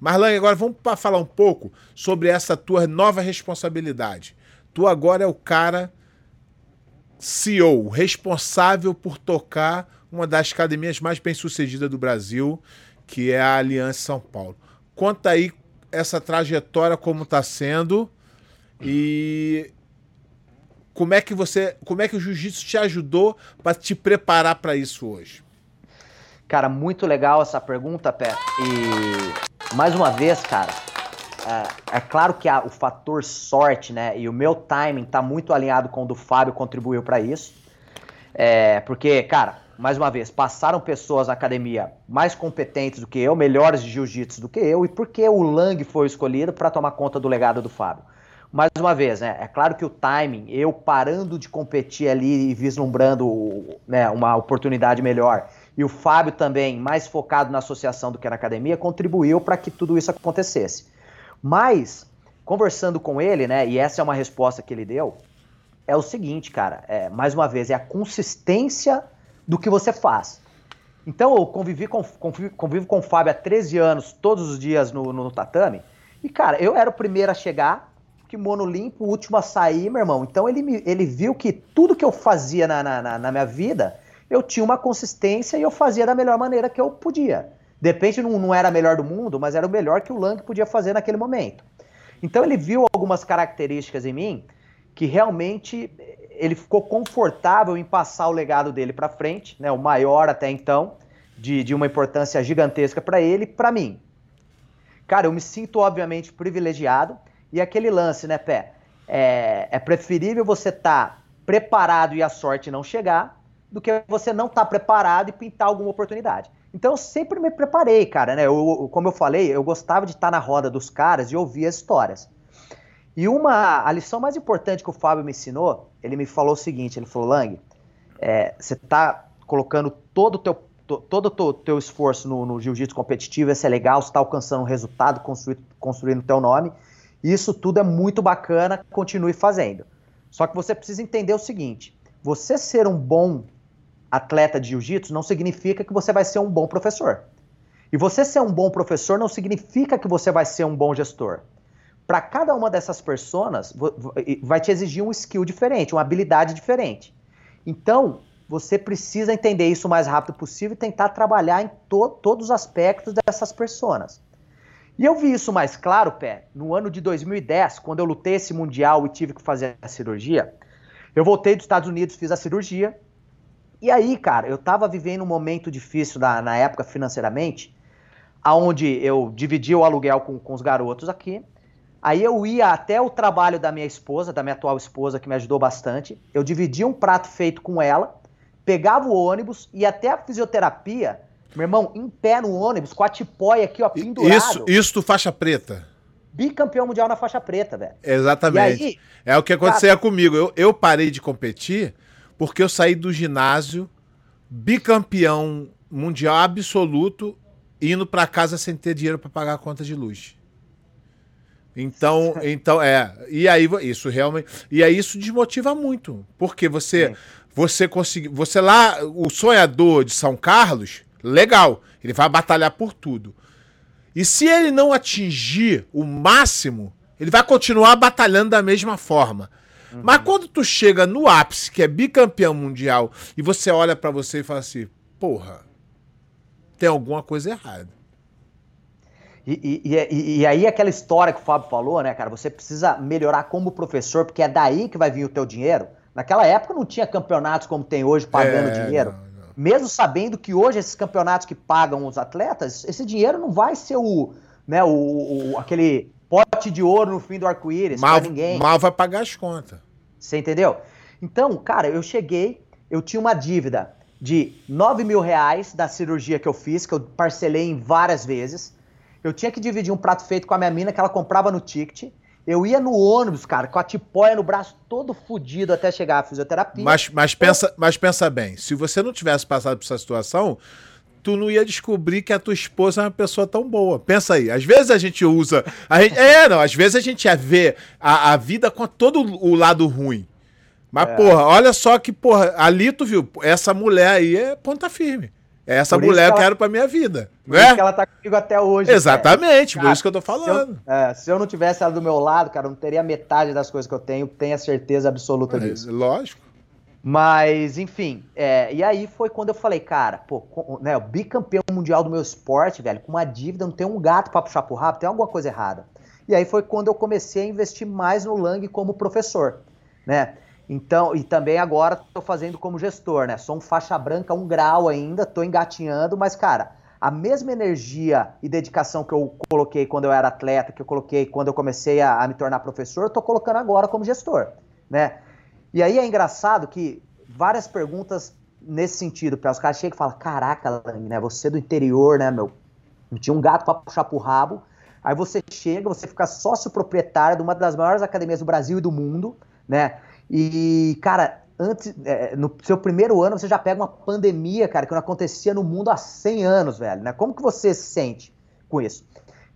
Marlane, agora vamos falar um pouco sobre essa tua nova responsabilidade. Tu agora é o cara CEO, responsável por tocar uma das academias mais bem-sucedidas do Brasil, que é a Aliança São Paulo. Conta aí essa trajetória como está sendo e como é que você, como é que o jiu-jitsu te ajudou para te preparar para isso hoje? Cara, muito legal essa pergunta, Pé. E mais uma vez, cara, é, é claro que o fator sorte, né, e o meu timing tá muito alinhado com o do Fábio, contribuiu para isso. É, porque, cara, mais uma vez, passaram pessoas na academia mais competentes do que eu, melhores de jiu-jitsu do que eu, e por que o Lang foi escolhido para tomar conta do legado do Fábio? Mais uma vez, né, é claro que o timing, eu parando de competir ali e vislumbrando né, uma oportunidade melhor, e o Fábio também mais focado na associação do que na academia, contribuiu para que tudo isso acontecesse. Mas, conversando com ele, né, e essa é uma resposta que ele deu, é o seguinte, cara, é, mais uma vez, é a consistência do que você faz. Então, eu convivi com, convivo, convivo com o Fábio há 13 anos, todos os dias no, no, tatame, e, cara, eu era o primeiro a chegar, kimono limpo, o último a sair, meu irmão. Então, ele, ele viu que tudo que eu fazia na, na, na minha vida, eu tinha uma consistência e eu fazia da melhor maneira que eu podia. De repente não, não era melhor do mundo, mas era o melhor que o Lang podia fazer naquele momento. Então ele viu algumas características em mim que realmente ele ficou confortável em passar o legado dele para frente, né, o maior até então, de, de uma importância gigantesca para ele, para mim. Cara, eu me sinto obviamente privilegiado e aquele lance, né, Pé? É, é preferível você estar tá preparado e a sorte não chegar do que você não estar tá preparado e pintar alguma oportunidade. Então eu sempre me preparei, cara, né? Eu, como eu falei, eu gostava de estar na roda dos caras e ouvir as histórias. E uma, a lição mais importante que o Fábio me ensinou, ele me falou o seguinte, ele falou, Lang, é, você está colocando todo o teu, todo o teu, esforço no, no jiu-jitsu competitivo, isso é legal, você está alcançando um resultado, construindo, construindo teu nome, isso tudo é muito bacana, continue fazendo. Só que você precisa entender o seguinte, você ser um bom atleta de jiu-jitsu não significa que você vai ser um bom professor. E você ser um bom professor não significa que você vai ser um bom gestor. Para cada uma dessas pessoas, vai te exigir um skill diferente, uma habilidade diferente. Então, você precisa entender isso o mais rápido possível e tentar trabalhar em to todos os aspectos dessas pessoas. E eu vi isso mais claro, Pé, no ano de 2010, quando eu lutei esse Mundial e tive que fazer a cirurgia. Eu voltei dos Estados Unidos, fiz a cirurgia. E aí, cara, eu tava vivendo um momento difícil na, na época financeiramente, aonde eu dividia o aluguel com, com os garotos aqui. Aí eu ia até o trabalho da minha esposa, da minha atual esposa, que me ajudou bastante. Eu dividia um prato feito com ela, pegava o ônibus, ia até a fisioterapia, meu irmão, em pé no ônibus, com a tipóia aqui, ó, pendurado. Isso, isso do faixa preta bicampeão mundial na faixa preta, velho. Exatamente. Aí, é o que acontecia cara... comigo. Eu, eu parei de competir porque eu saí do ginásio bicampeão mundial absoluto indo para casa sem ter dinheiro para pagar a conta de luz. Então, então é, e aí isso realmente, e aí isso desmotiva muito, porque você Sim. você conseguiu, você lá, o sonhador de São Carlos, legal, ele vai batalhar por tudo. E se ele não atingir o máximo, ele vai continuar batalhando da mesma forma. Uhum. Mas quando tu chega no ápice, que é bicampeão mundial, e você olha para você e fala assim: porra, tem alguma coisa errada. E, e, e, e, aí aquela história que o Fábio falou, né, cara? Você precisa melhorar como professor, porque é daí que vai vir o teu dinheiro. Naquela época não tinha campeonatos como tem hoje pagando é, dinheiro. Não mesmo sabendo que hoje esses campeonatos que pagam os atletas, esse dinheiro não vai ser o, né, o, o aquele pote de ouro no fim do arco-íris para ninguém. Mal vai pagar as contas. Você entendeu? Então, cara, eu cheguei, eu tinha uma dívida de 9 mil reais da cirurgia que eu fiz, que eu parcelei em várias vezes. Eu tinha que dividir um prato feito com a minha mina que ela comprava no ticket. Eu ia no ônibus, cara, com a tipóia no braço todo fudido até chegar à fisioterapia. Mas, mas, pensa, mas pensa bem, se você não tivesse passado por essa situação, tu não ia descobrir que a tua esposa é uma pessoa tão boa. Pensa aí, às vezes a gente usa. A gente, é, não, às vezes a gente ia ver a, a vida com todo o lado ruim. Mas, é. porra, olha só que, porra, ali tu viu, essa mulher aí é ponta firme. É essa por mulher que eu quero pra minha vida. Por né? isso que ela tá comigo até hoje. Exatamente, cara. por isso que eu tô falando. Se eu, é, se eu, não tivesse ela do meu lado, cara, eu não teria metade das coisas que eu tenho, tenha certeza absoluta é, disso. Lógico. Mas, enfim, é, e aí foi quando eu falei, cara, pô, né, o bicampeão mundial do meu esporte, velho, com uma dívida, não tem um gato pra puxar pro rabo, tem alguma coisa errada. E aí foi quando eu comecei a investir mais no Lang como professor, né? Então, e também agora estou fazendo como gestor, né? Sou um faixa branca, um grau ainda, estou engatinhando, mas, cara, a mesma energia e dedicação que eu coloquei quando eu era atleta, que eu coloquei quando eu comecei a, a me tornar professor, estou colocando agora como gestor, né? E aí é engraçado que várias perguntas nesse sentido, para os caras chegam e falam, caraca, Lang, né? Você do interior, né, meu? Não tinha um gato para puxar pro rabo. Aí você chega, você fica sócio proprietário de uma das maiores academias do Brasil e do mundo, né? E, cara, antes, é, no seu primeiro ano você já pega uma pandemia, cara, que não acontecia no mundo há 100 anos, velho, né? Como que você se sente com isso?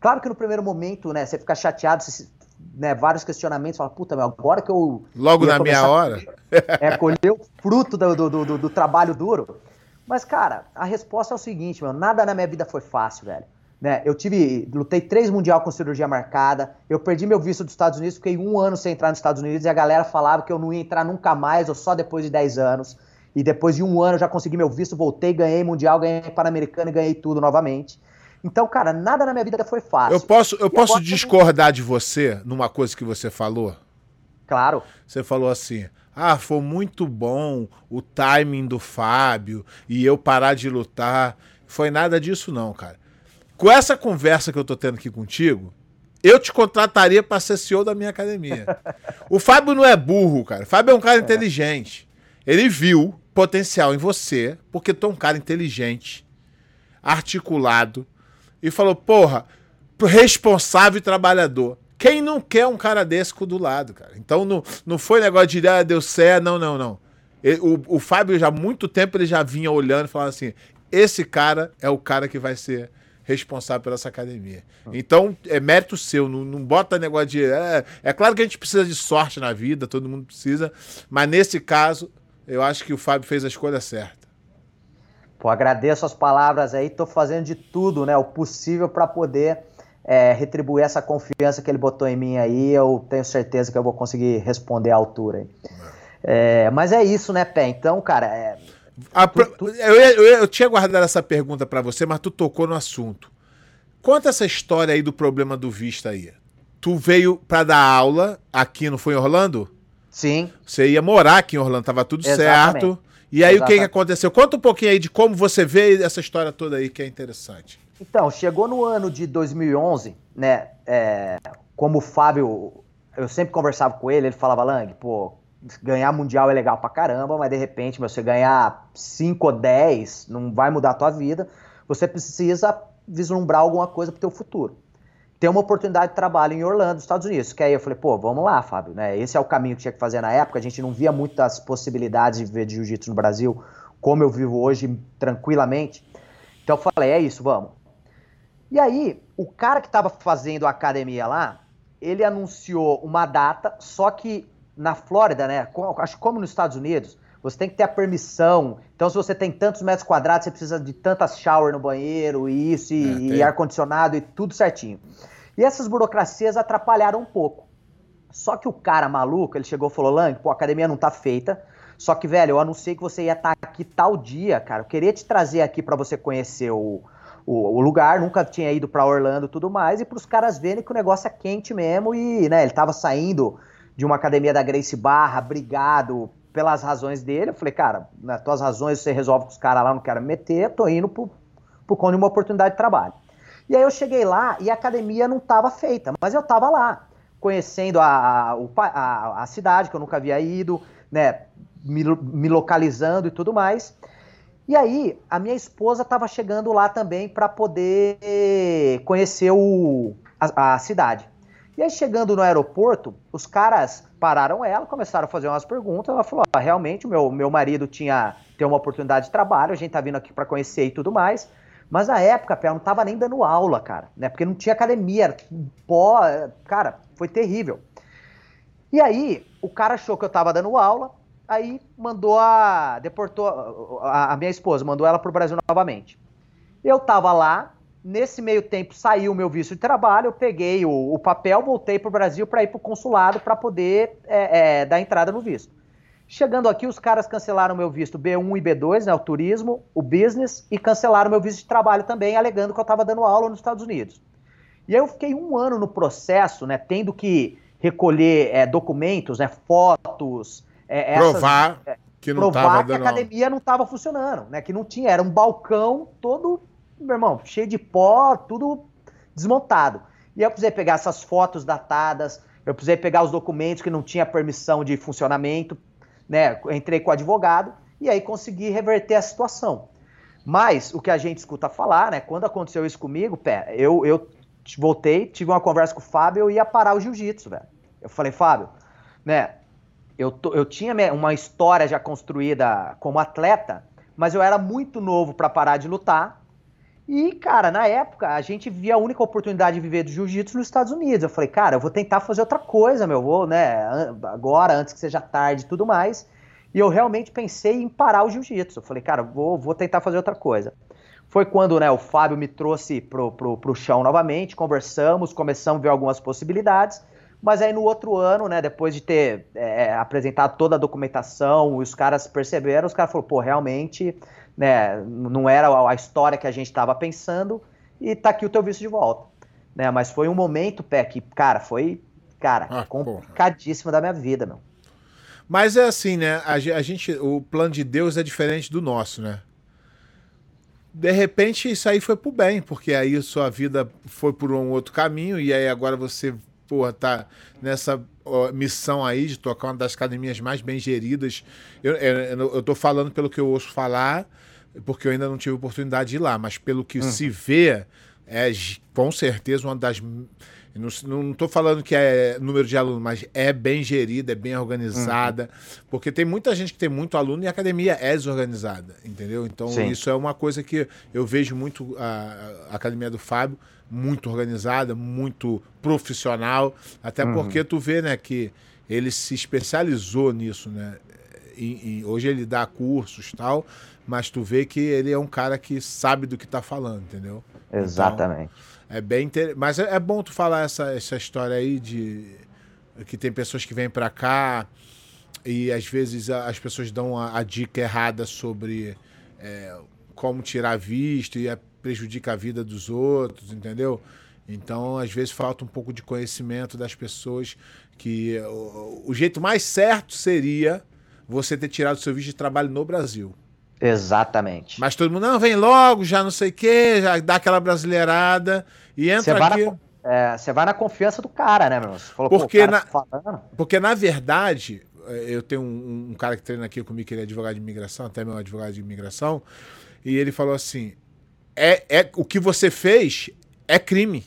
Claro que no primeiro momento, né, você fica chateado, você, né, vários questionamentos, fala, puta, meu, agora que eu... Logo na minha hora? é, colher o fruto do, do, do, do trabalho duro. Mas, cara, a resposta é o seguinte, meu, nada na minha vida foi fácil, velho. Né? Eu tive, lutei três mundial com cirurgia marcada. Eu perdi meu visto dos Estados Unidos, fiquei um ano sem entrar nos Estados Unidos e a galera falava que eu não ia entrar nunca mais ou só depois de 10 anos. E depois de um ano eu já consegui meu visto, voltei, ganhei mundial, ganhei Pan-Americano e ganhei tudo novamente. Então, cara, nada na minha vida foi fácil. Eu posso, eu posso discordar de você numa coisa que você falou? Claro. Você falou assim: ah, foi muito bom o timing do Fábio e eu parar de lutar. Foi nada disso, não, cara com essa conversa que eu tô tendo aqui contigo, eu te contrataria para ser CEO da minha academia. o Fábio não é burro, cara. O Fábio é um cara é. inteligente. Ele viu potencial em você, porque tu é um cara inteligente. articulado e falou: porra, responsável e trabalhador. Quem não quer um cara desse do lado, cara? Então não, não foi negócio de ah, deu certo, não, não, não. O, o Fábio já há muito tempo ele já vinha olhando e falando assim: esse cara é o cara que vai ser responsável pela essa academia. Então, é mérito seu, não, não bota negócio de. É, é claro que a gente precisa de sorte na vida, todo mundo precisa, mas nesse caso, eu acho que o Fábio fez a escolha certa. Pô, agradeço as palavras aí, tô fazendo de tudo, né, o possível para poder é, retribuir essa confiança que ele botou em mim aí. Eu tenho certeza que eu vou conseguir responder à altura aí. É, mas é isso, né, Pé? Então, cara. É, a, tu, tu... Eu, eu, eu, tinha guardado essa pergunta para você, mas tu tocou no assunto. Conta essa história aí do problema do Vista aí. Tu veio para dar aula aqui, não foi em Orlando? Sim. Você ia morar aqui em Orlando, tava tudo Exatamente. certo. E aí Exatamente. o que, que aconteceu? Conta um pouquinho aí de como você vê essa história toda aí que é interessante. Então, chegou no ano de 2011, né? É, como o Fábio, eu sempre conversava com ele, ele falava, Lang, pô, ganhar mundial é legal pra caramba, mas de repente, você ganhar 5 ou 10 não vai mudar a tua vida. Você precisa vislumbrar alguma coisa pro teu futuro. Tem uma oportunidade de trabalho em Orlando, Estados Unidos. Que aí eu falei, pô, vamos lá, Fábio, né? Esse é o caminho que tinha que fazer na época. A gente não via muitas possibilidades de de jiu-jitsu no Brasil, como eu vivo hoje, tranquilamente. Então eu falei, é isso, vamos. E aí, o cara que estava fazendo a academia lá, ele anunciou uma data, só que na Flórida, né? Acho como nos Estados Unidos, você tem que ter a permissão. Então, se você tem tantos metros quadrados, você precisa de tantas shower no banheiro, e isso, e, é, e ar-condicionado, e tudo certinho. E essas burocracias atrapalharam um pouco. Só que o cara maluco, ele chegou e falou: Lang, pô, a academia não tá feita. Só que, velho, eu anunciei que você ia estar tá aqui tal dia, cara. Eu queria te trazer aqui para você conhecer o, o, o, lugar, nunca tinha ido para Orlando e tudo mais, e para os caras verem que o negócio é quente mesmo. E, né, ele tava saindo de uma academia da Grace Barra, brigado pelas razões dele. Eu falei, cara, nas tuas razões você resolve com os caras lá, não quero me meter, tô indo por, por conta de uma oportunidade de trabalho. E aí eu cheguei lá e a academia não estava feita, mas eu estava lá, conhecendo a, a, a, a, cidade, que eu nunca havia ido, né, me, me localizando e tudo mais. E aí, a minha esposa estava chegando lá também para poder conhecer o, a, a, cidade. E aí, chegando no aeroporto, os caras pararam ela, começaram a fazer umas perguntas. Ela falou: ah, realmente, meu, meu marido tinha tem uma oportunidade de trabalho, a gente tá vindo aqui para conhecer e tudo mais. Mas na época, ela não tava nem dando aula, cara, né? Porque não tinha academia, pó, cara, foi terrível. E aí, o cara achou que eu tava dando aula, aí mandou a. deportou. A, a minha esposa mandou ela pro Brasil novamente. Eu tava lá, nesse meio tempo saiu o meu visto de trabalho, eu peguei o, o papel, voltei pro Brasil para ir pro consulado para poder é, é, dar entrada no visto. Chegando aqui, os caras cancelaram meu visto B1 e B2, né, o turismo, o business, e cancelaram meu visto de trabalho também, alegando que eu estava dando aula nos Estados Unidos. E aí eu fiquei um ano no processo, né, tendo que recolher é, documentos, né, fotos, é, provar essas, é, que não provar que a academia não estava funcionando, né, que não tinha, era um balcão todo, meu irmão, cheio de pó, tudo desmontado. E eu precisei pegar essas fotos datadas, eu precisei pegar os documentos que não tinha permissão de funcionamento, né? Entrei com o advogado e aí consegui reverter a situação. Mas o que a gente escuta falar, né? Quando aconteceu isso comigo, pé, eu, eu voltei, tive uma conversa com o Fábio, eu ia parar o jiu-jitsu, velho. Eu falei, Fábio, né? Eu, tô, eu tinha uma história já construída como atleta, mas eu era muito novo para parar de lutar. E, cara, na época, a gente via a única oportunidade de viver do jiu-jitsu nos Estados Unidos. Eu falei, cara, eu vou tentar fazer outra coisa, meu, vou, né, agora, antes que seja tarde e tudo mais. E eu realmente pensei em parar o jiu-jitsu. Eu falei, cara, vou, vou tentar fazer outra coisa. Foi quando, né, o Fábio me trouxe pro, pro, pro chão novamente, conversamos, começamos a ver algumas possibilidades. Mas aí no outro ano, né, depois de ter é, apresentado toda a documentação, os caras perceberam, os caras falaram, pô, realmente né, não era a história que a gente estava pensando e tá aqui o teu visto de volta. Né, mas foi um momento, Pé, que, cara, foi, cara, ah, complicadíssimo porra. da minha vida, meu. Mas é assim, né? A, a, gente, o plano de Deus é diferente do nosso, né? De repente isso aí foi pro bem, porque aí sua vida foi por um outro caminho e aí agora você, porra, tá nessa ó, missão aí de tocar uma das academias mais bem geridas. Eu, eu, eu tô falando pelo que eu ouço falar porque eu ainda não tive oportunidade de ir lá, mas pelo que uhum. se vê, é com certeza uma das. Não estou falando que é número de alunos, mas é bem gerida, é bem organizada, uhum. porque tem muita gente que tem muito aluno e a academia é desorganizada, entendeu? Então Sim. isso é uma coisa que eu vejo muito a, a academia do Fábio muito organizada, muito profissional, até uhum. porque tu vê, né, que ele se especializou nisso, né? E, e hoje ele dá cursos tal, mas tu vê que ele é um cara que sabe do que tá falando, entendeu? Exatamente. Então, é bem inter... Mas é, é, bom tu falar essa, essa história aí de que tem pessoas que vêm para cá e às vezes as pessoas dão a, a dica errada sobre é, como tirar visto e é, prejudica a vida dos outros, entendeu? Então, às vezes, falta um pouco de conhecimento das pessoas que o, o jeito mais certo seria você ter tirado o seu visto de trabalho no Brasil. Exatamente. Mas todo mundo, não, vem logo, já não sei o quê, já dá aquela brasileirada e entra aqui. Na, é, você vai na confiança do cara, né, meu? Você falou, porque, na, tá porque na verdade, é, eu tenho um, um, cara que treina aqui comigo, que ele é advogado de imigração, até meu advogado de imigração, e ele falou assim: é, é o que você fez é crime.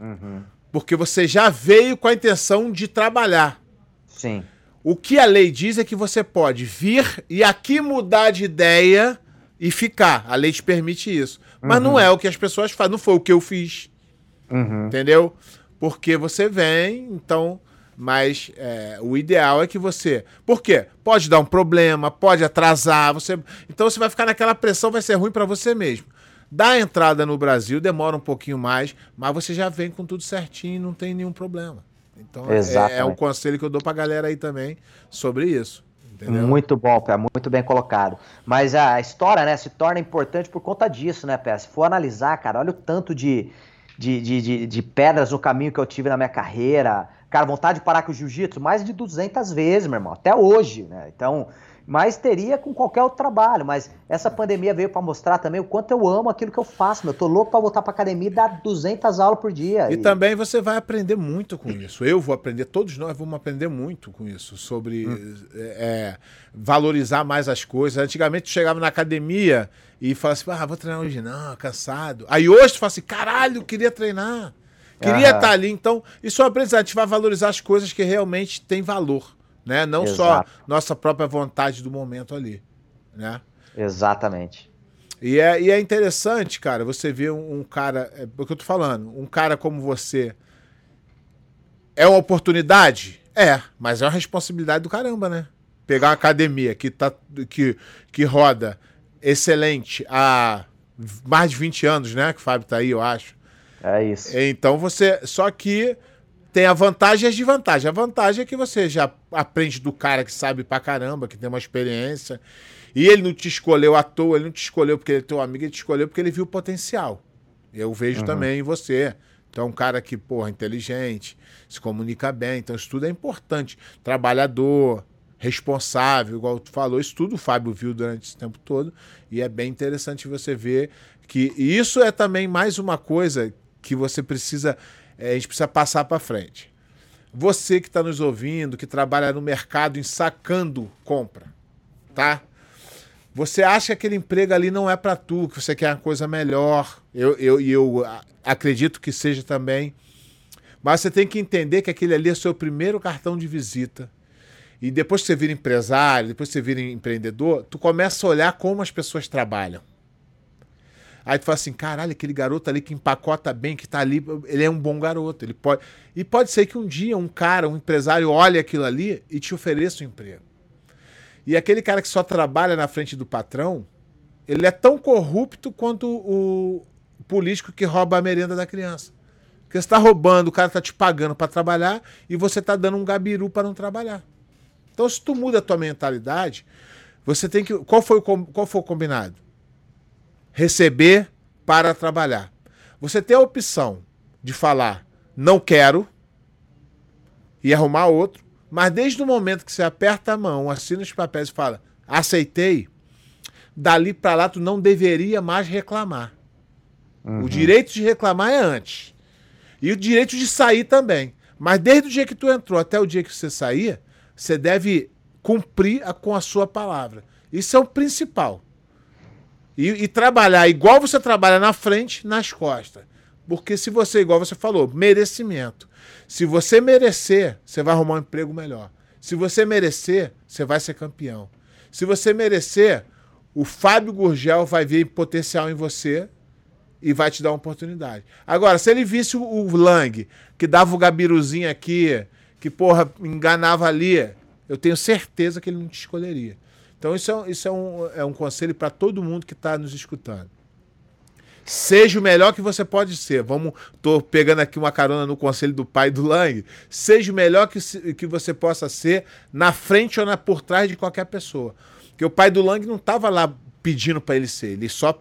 Uhum. Porque você já veio com a intenção de trabalhar. Sim. O que a lei diz é que você pode vir e aqui mudar de ideia e ficar. A lei te permite isso. Mas uhum. não é o que as pessoas fazem. Não foi o que eu fiz. Uhum. Entendeu? Porque você vem, então. Mas é, o ideal é que você. Por quê? Pode dar um problema, pode atrasar. você Então você vai ficar naquela pressão, vai ser ruim para você mesmo. Dá entrada no Brasil, demora um pouquinho mais, mas você já vem com tudo certinho, não tem nenhum problema. Então é, é um conselho que eu dou pra galera aí também sobre isso. Entendeu? Muito bom, Pé, muito bem colocado. Mas a história, né, se torna importante por conta disso, né, Pé? Se for analisar, cara, olha o tanto de, de, de, de, de pedras no caminho que eu tive na minha carreira. Cara, vontade de parar com o jiu-jitsu mais de 200 vezes, meu irmão, até hoje, né? Então, mas teria com qualquer outro trabalho. Mas essa pandemia veio para mostrar também o quanto eu amo aquilo que eu faço. Meu. Eu tô louco para voltar para academia e dar 200 aulas por dia. E, e, também você vai aprender muito com isso. Eu vou aprender, todos nós vamos aprender muito com isso, sobre hum. é, valorizar mais as coisas. Antigamente chegava na academia e falava assim, ah, vou treinar hoje não, cansado. Aí hoje tu fala assim, caralho, queria treinar. Queria estar tá ali. Então, isso é um aprendizado. A gente vai valorizar as coisas que realmente têm valor né? Não Exato. só nossa própria vontade do momento ali, né? Exatamente. E é, e é interessante, cara, você ver um, um cara, é o que eu tô falando, um cara como você é uma oportunidade? É, mas é uma responsabilidade do caramba, né? Pegar uma academia que, tá, que, que roda excelente há mais de 20 anos, né? Que o Fábio tá aí, eu acho. É isso. Então você. Só que tem a vantagem e as desvantagens. A vantagem é que você já aprende do cara que sabe pra caramba, que tem uma experiência. E ele não te escolheu à toa, ele não te escolheu porque ele é teu amigo, ele te escolheu porque ele viu o potencial. Eu vejo uhum. também em você. Então, é um cara que, porra, inteligente, se comunica bem. Então, isso tudo é importante. Trabalhador, responsável, igual tu falou, isso tudo o Fábio viu durante esse tempo todo. E é bem interessante você ver que e isso é também mais uma coisa que você precisa é, a gente precisa passar para frente. Você que está nos ouvindo, que trabalha no mercado ensacando compra, tá? Você acha que aquele emprego ali não é para tu, que você quer uma coisa melhor. Eu, eu, eu acredito que seja também. Mas você tem que entender que aquele ali é seu primeiro cartão de visita. E depois que você vira empresário, depois que você vira empreendedor, tu começa a olhar como as pessoas trabalham. Aí tu fala assim, caralho, aquele garoto ali que empacota bem, que tá ali, ele é um bom garoto. Ele pode. E pode ser que um dia um cara, um empresário, olhe aquilo ali e te ofereça um emprego. E aquele cara que só trabalha na frente do patrão, ele é tão corrupto quanto o político que rouba a merenda da criança. Porque você está roubando, o cara está te pagando para trabalhar e você está dando um gabiru para não trabalhar. Então, se tu muda a tua mentalidade, você tem que. Qual foi o, qual foi o combinado? Receber para trabalhar. Você tem a opção de falar não quero e arrumar outro, mas desde o momento que você aperta a mão, assina os papéis e fala aceitei, dali para lá tu não deveria mais reclamar. Uhum. O direito de reclamar é antes. E o direito de sair também. Mas desde o dia que tu entrou até o dia que você sair, você deve cumprir a, com a sua palavra. Isso é o principal. E, e, trabalhar igual você trabalha na frente, nas costas. Porque se você, igual você falou, merecimento. Se você merecer, você vai arrumar um emprego melhor. Se você merecer, você vai ser campeão. Se você merecer, o Fábio Gurgel vai ver potencial em você e vai te dar uma oportunidade. Agora, se ele visse o Lang, que dava o gabiruzinho aqui, que, porra, enganava ali, eu tenho certeza que ele não te escolheria. Então, isso é, isso é, um, é um conselho para todo mundo que está nos escutando. Seja o melhor que você pode ser. Vamos, tô pegando aqui uma carona no conselho do pai do Lang. Seja o melhor que, que você possa ser na frente ou na, por trás de qualquer pessoa. Porque o pai do Lang não estava lá pedindo para ele ser, ele só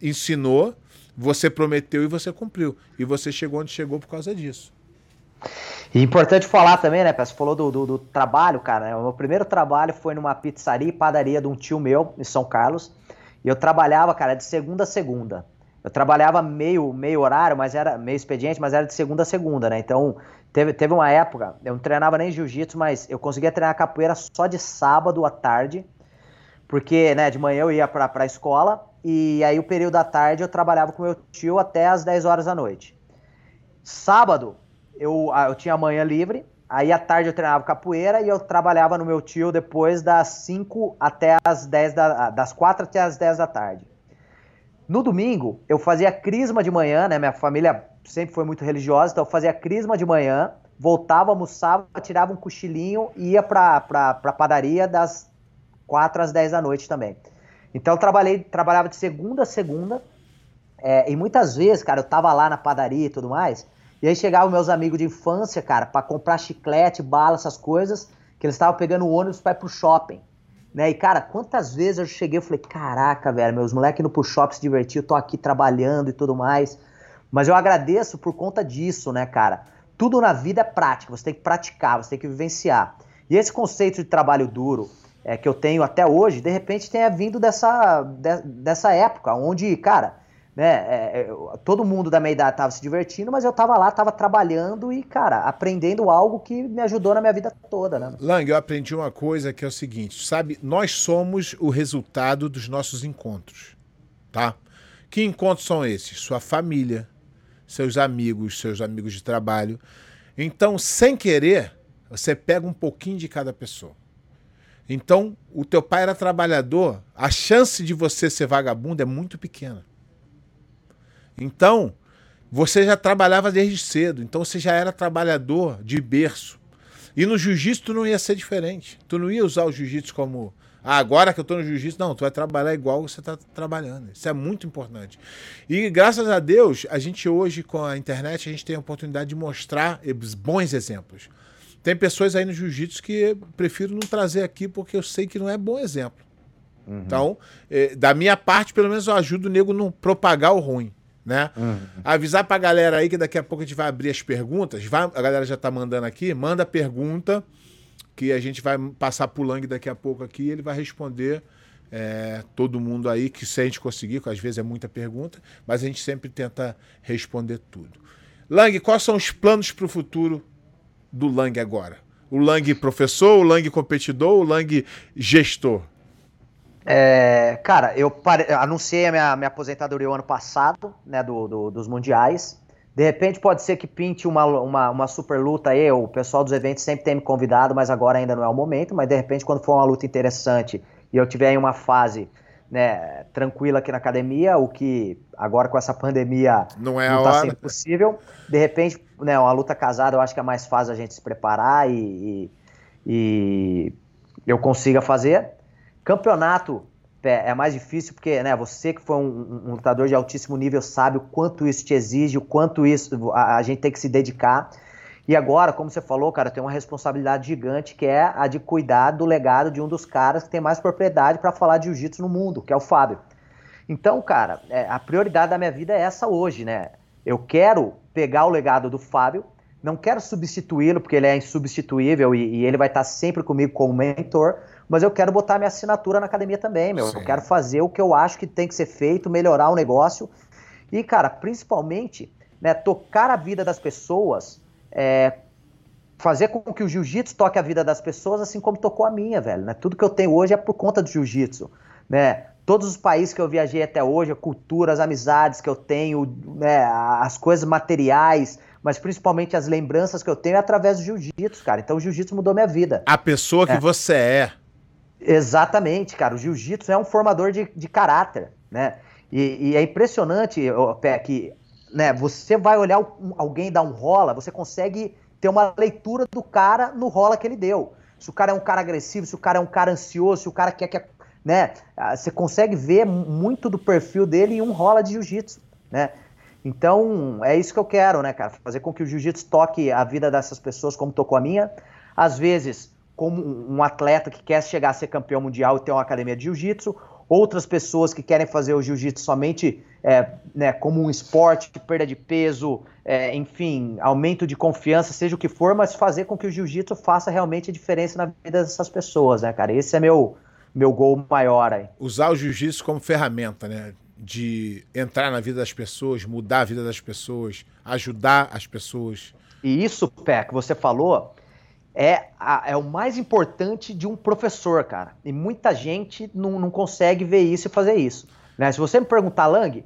ensinou, você prometeu e você cumpriu. E você chegou onde chegou por causa disso. E importante falar também, né, Você falou do, do, do, trabalho, cara. Né? O meu primeiro trabalho foi numa pizzaria e padaria de um tio meu, em São Carlos. E eu trabalhava, cara, de segunda a segunda. Eu trabalhava meio, meio horário, mas era meio expediente, mas era de segunda a segunda, né? Então, teve, teve uma época, eu não treinava nem jiu-jitsu, mas eu conseguia treinar capoeira só de sábado à tarde, porque, né, de manhã eu ia pra, pra escola, e aí o período da tarde eu trabalhava com meu tio até as 10 horas da noite. Sábado, eu, eu tinha manhã livre, aí à tarde eu treinava capoeira e eu trabalhava no meu tio depois das 5 até as 10 da, das 4 até as 10 da tarde. No domingo, eu fazia crisma de manhã, né? Minha família sempre foi muito religiosa, então eu fazia crisma de manhã, voltava, almoçava, tirava um cochilinho e ia pra, pra, pra padaria das 4 às 10 da noite também. Então eu trabalhei, trabalhava de segunda a segunda, é, e muitas vezes, cara, eu tava lá na padaria e tudo mais, e aí chegavam meus amigos de infância, cara, para comprar chiclete, bala, essas coisas, que eles estavam pegando o ônibus para ir pro shopping. Né? E, cara, quantas vezes eu cheguei e falei, caraca, velho, meus moleques indo pro shopping se divertir, tô aqui trabalhando e tudo mais. Mas eu agradeço por conta disso, né, cara? Tudo na vida é prática, você tem que praticar, você tem que vivenciar. E esse conceito de trabalho duro é, que eu tenho até hoje, de repente tenha vindo dessa, de, dessa época, onde, cara, né? É, é, todo mundo da minha idade estava se divertindo, mas eu estava lá, estava trabalhando e, cara, aprendendo algo que me ajudou na minha vida toda, né? Lang, eu aprendi uma coisa que é o seguinte, sabe? Nós somos o resultado dos nossos encontros, tá? Que encontros são esses? Sua família, seus amigos, seus amigos de trabalho. Então, sem querer, você pega um pouquinho de cada pessoa. Então, o teu pai era trabalhador, a chance de você ser vagabundo é muito pequena. Então, você já trabalhava desde cedo, então você já era trabalhador de berço. E no jiu-jitsu tu não ia ser diferente. Tu não ia usar o jiu-jitsu como ah, agora que eu tô no jiu-jitsu, não, tu vai trabalhar igual você tá trabalhando. Isso é muito importante. E graças a Deus, a gente hoje com a internet, a gente tem a oportunidade de mostrar bons exemplos. Tem pessoas aí no jiu-jitsu que eu prefiro não trazer aqui porque eu sei que não é bom exemplo. Uhum. Então, eh, da minha parte, pelo menos eu ajudo o nego a não propagar o ruim né? Uhum. Avisar pra galera aí que daqui a pouco a gente vai abrir as perguntas. Vai, a galera já tá mandando aqui, manda pergunta que a gente vai passar pro Lang daqui a pouco aqui e ele vai responder é, todo mundo aí, que se a gente conseguir, que às vezes é muita pergunta, mas a gente sempre tenta responder tudo. Lang, quais são os planos para o futuro do Lang agora? O Lang professor, o Lang competidor, o Lang gestor? É, cara, eu pare... anunciei a minha, minha aposentadoria o ano passado, né, do, do, dos mundiais. De repente pode ser que pinte uma, uma, uma, super luta aí, o pessoal dos eventos sempre tem me convidado, mas agora ainda não é o momento, mas de repente quando for uma luta interessante e eu tiver em uma fase né, tranquila aqui na academia, o que agora com essa pandemia não é não tá sendo possível, de repente, né, uma luta casada eu acho que é mais fácil a gente se preparar e, e, e eu consiga fazer. Campeonato é, é mais difícil porque, né, você que foi um, um, lutador de altíssimo nível sabe o quanto isso te exige, o quanto isso a, a, gente tem que se dedicar. E agora, como você falou, cara, tem uma responsabilidade gigante que é a de cuidar do legado de um dos caras que tem mais propriedade para falar de jiu-jitsu no mundo, que é o Fábio. Então, cara, é, a prioridade da minha vida é essa hoje, né? Eu quero pegar o legado do Fábio, não quero substituí-lo porque ele é insubstituível e, e ele vai estar sempre comigo como mentor, mas eu quero botar minha assinatura na academia também, meu. Sim. Eu quero fazer o que eu acho que tem que ser feito, melhorar o negócio. E, cara, principalmente, né, tocar a vida das pessoas, é, fazer com que o jiu-jitsu toque a vida das pessoas assim como tocou a minha, velho. Né? Tudo que eu tenho hoje é por conta do jiu-jitsu. Né? todos os países que eu viajei até hoje, a cultura, as amizades que eu tenho, né, as coisas materiais, mas principalmente as lembranças que eu tenho é através do jiu-jitsu, cara. Então o jiu-jitsu mudou minha vida. A pessoa que é. você é. Exatamente, cara. O jiu-jitsu é um formador de, de caráter, né? E, e é impressionante, Pé, que né, você vai olhar alguém dar um rola, você consegue ter uma leitura do cara no rola que ele deu. Se o cara é um cara agressivo, se o cara é um cara ansioso, se o cara quer que. Né, ah, você consegue ver muito do perfil dele em um rola de jiu-jitsu, né? Então, é isso que eu quero, né, cara? Fazer com que o jiu-jitsu toque a vida dessas pessoas como tocou a minha. Às vezes, como um atleta que quer chegar a ser campeão mundial e ter uma academia de jiu-jitsu, outras pessoas que querem fazer o jiu-jitsu somente é, né, como um esporte, perda de peso, é, enfim, aumento de confiança, seja o que for, mas fazer com que o jiu-jitsu faça realmente a diferença na vida dessas pessoas, né, cara? Esse é meu, meu gol maior aí. Usar o jiu-jitsu como ferramenta, né? De entrar na vida das pessoas, mudar a vida das pessoas, ajudar as pessoas. E isso, Pé, que você falou, é, a, é o mais importante de um professor, cara. E muita gente não, não consegue ver isso e fazer isso. Né? Se você me perguntar, Lang,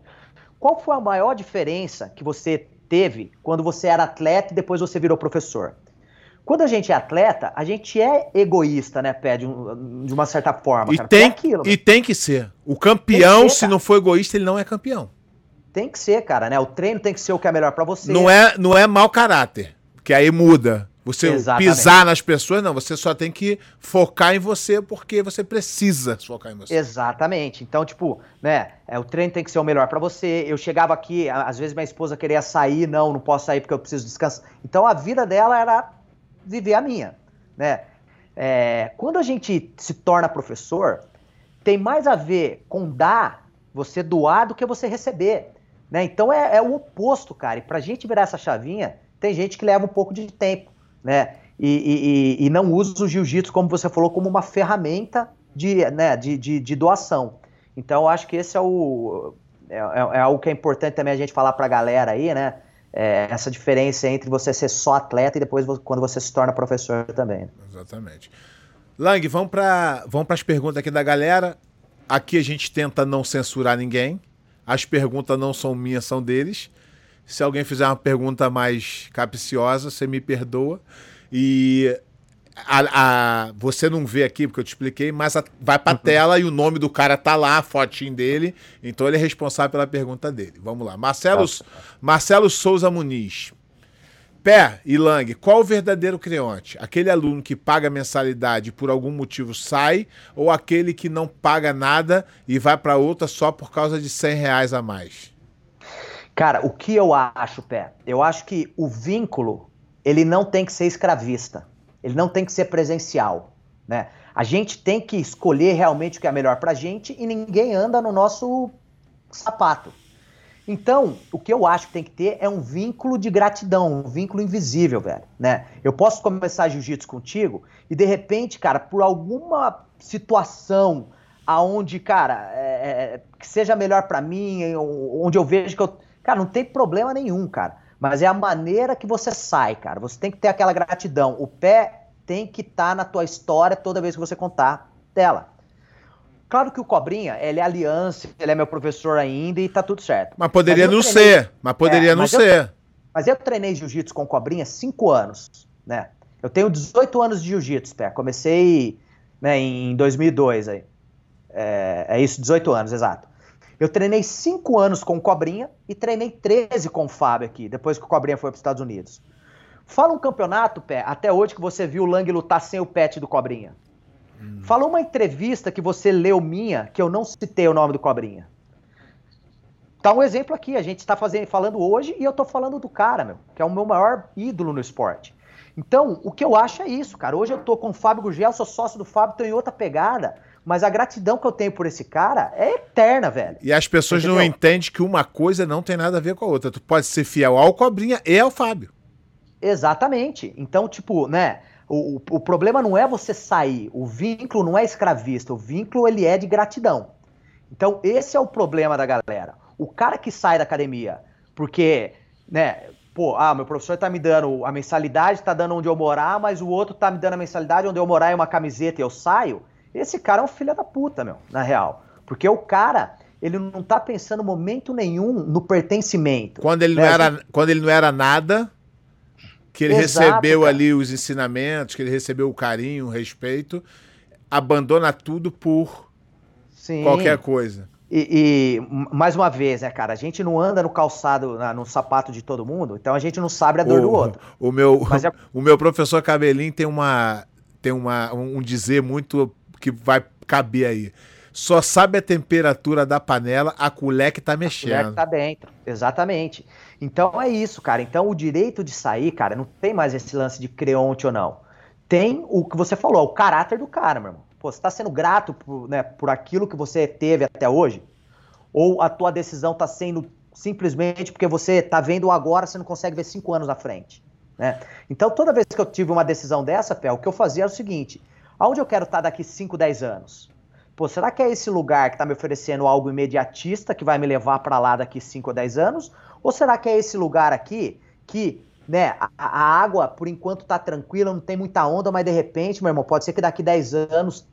qual foi a maior diferença que você teve quando você era atleta e depois você virou professor? Quando a gente é atleta, a gente é egoísta, né, Pé, de, um, de uma certa forma. E, cara, tem, é aquilo, e tem que ser. O campeão, ser, se não for egoísta, ele não é campeão. Tem que ser, cara, né? O treino tem que ser o que é melhor para você. Não é, não é mau caráter, que aí muda. Você Exatamente. pisar nas pessoas, não. Você só tem que focar em você porque você precisa focar em você. Exatamente. Então, tipo, né? É, o treino tem que ser o melhor para você. Eu chegava aqui, às vezes minha esposa queria sair, não, não posso sair porque eu preciso descansar. Então a vida dela era viver a minha, né? É, quando a gente se torna professor, tem mais a ver com dar, você doar, do que você receber. Né? Então é, é o oposto, cara. E pra gente virar essa chavinha, tem gente que leva um pouco de tempo, né? E, e, e não usa o jiu-jitsu, como você falou, como uma ferramenta de, né, de, de, de doação. Então eu acho que esse é o. É, é, é algo que é importante também a gente falar pra galera aí, né? É, essa diferença entre você ser só atleta e depois quando você se torna professor também. Exatamente. Lang, vamos para vamos as perguntas aqui da galera. Aqui a gente tenta não censurar ninguém. As perguntas não são minhas, são deles. Se alguém fizer uma pergunta mais capciosa, você me perdoa. E a, a, você não vê aqui, porque eu te expliquei, mas a, vai para a uhum. tela e o nome do cara tá lá, a fotinho dele. Então ele é responsável pela pergunta dele. Vamos lá. Marcelo, Marcelo Souza Muniz. Pé e Lang, qual o verdadeiro creonte? Aquele aluno que paga mensalidade e por algum motivo sai, ou aquele que não paga nada e vai para outra só por causa de 100 reais a mais? Cara, o que eu acho, Pé? Eu acho que o vínculo, ele não tem que ser escravista ele não tem que ser presencial. Né? A gente tem que escolher realmente o que é melhor para a gente e ninguém anda no nosso sapato. Então, o que eu acho que tem que ter é um vínculo de gratidão, um vínculo invisível, velho, né? Eu posso começar jiu-jitsu contigo e de repente, cara, por alguma situação aonde, cara, é, é, que seja melhor para mim, onde eu vejo que eu, cara, não tem problema nenhum, cara mas é a maneira que você sai, cara. Você tem que ter aquela gratidão. O pé tem que estar tá na tua história toda vez que você contar dela. Claro que o Cobrinha, ele é aliança, ele é meu professor ainda e tá tudo certo. Mas poderia mas não treinei... ser, mas poderia é, não mas ser. Eu, mas eu treinei jiu-jitsu com o Cobrinha cinco anos, né? Eu tenho 18 anos de jiu-jitsu, pé. Comecei né, em 2002 aí. É, é isso, 18 anos, exato. Eu treinei cinco anos com o Cobrinha e treinei 13 com o Fábio aqui, depois que o Cobrinha foi para os Estados Unidos. Fala um campeonato, Pé, até hoje que você viu o Lang lutar sem o pet do Cobrinha. Hum. Fala uma entrevista que você leu minha, que eu não citei o nome do Cobrinha. Tá um exemplo aqui, a gente está fazendo, falando hoje e eu tô falando do cara, meu, que é o meu maior ídolo no esporte. Então, o que eu acho é isso, cara. Hoje eu tô com o Fábio Gugel, sou sócio do Fábio, tô em outra pegada. Mas a gratidão que eu tenho por esse cara é eterna, velho. E as pessoas Entendeu? não entendem que uma coisa não tem nada a ver com a outra. Tu pode ser fiel ao Cobrinha e ao Fábio. Exatamente. Então, tipo, né? O, o, o, problema não é você sair, o vínculo não é escravista, o vínculo ele é de gratidão. Então, esse é o problema da galera. O cara que sai da academia, porque, né, pô, ah, meu professor tá me dando a mensalidade, tá dando onde eu morar, mas o outro tá me dando a mensalidade onde eu morar é uma camiseta e eu saio. Esse cara é um filho da puta, meu, na real. Porque o cara, ele não tá pensando momento nenhum no pertencimento. Quando ele, né? não, era, quando ele não era nada, que ele Exato, recebeu cara. ali os ensinamentos, que ele recebeu o carinho, o respeito, abandona tudo por Sim. qualquer coisa. E, e, mais uma vez, né, cara, a gente não anda no calçado, na, no sapato de todo mundo, então a gente não sabe a dor o, do outro. O meu, é... o meu professor Cabelinho tem uma tem uma, um dizer muito que vai caber aí. Só sabe a temperatura da panela, a colher que tá mexendo. A colher que tá dentro, exatamente. Então é isso, cara. Então o direito de sair, cara, não tem mais esse lance de creonte ou não. Tem o que você falou, o caráter do cara, meu irmão. Pô, você tá sendo grato por, né, por aquilo que você teve até hoje? Ou a tua decisão tá sendo simplesmente porque você tá vendo agora, você não consegue ver cinco anos na frente? Né? Então, toda vez que eu tive uma decisão dessa, Pé, o que eu fazia era o seguinte: aonde eu quero estar daqui 5, 10 anos? Pô, será que é esse lugar que está me oferecendo algo imediatista que vai me levar para lá daqui 5 ou 10 anos? Ou será que é esse lugar aqui que né, a, a água, por enquanto, está tranquila, não tem muita onda, mas de repente, meu irmão, pode ser que daqui 10 anos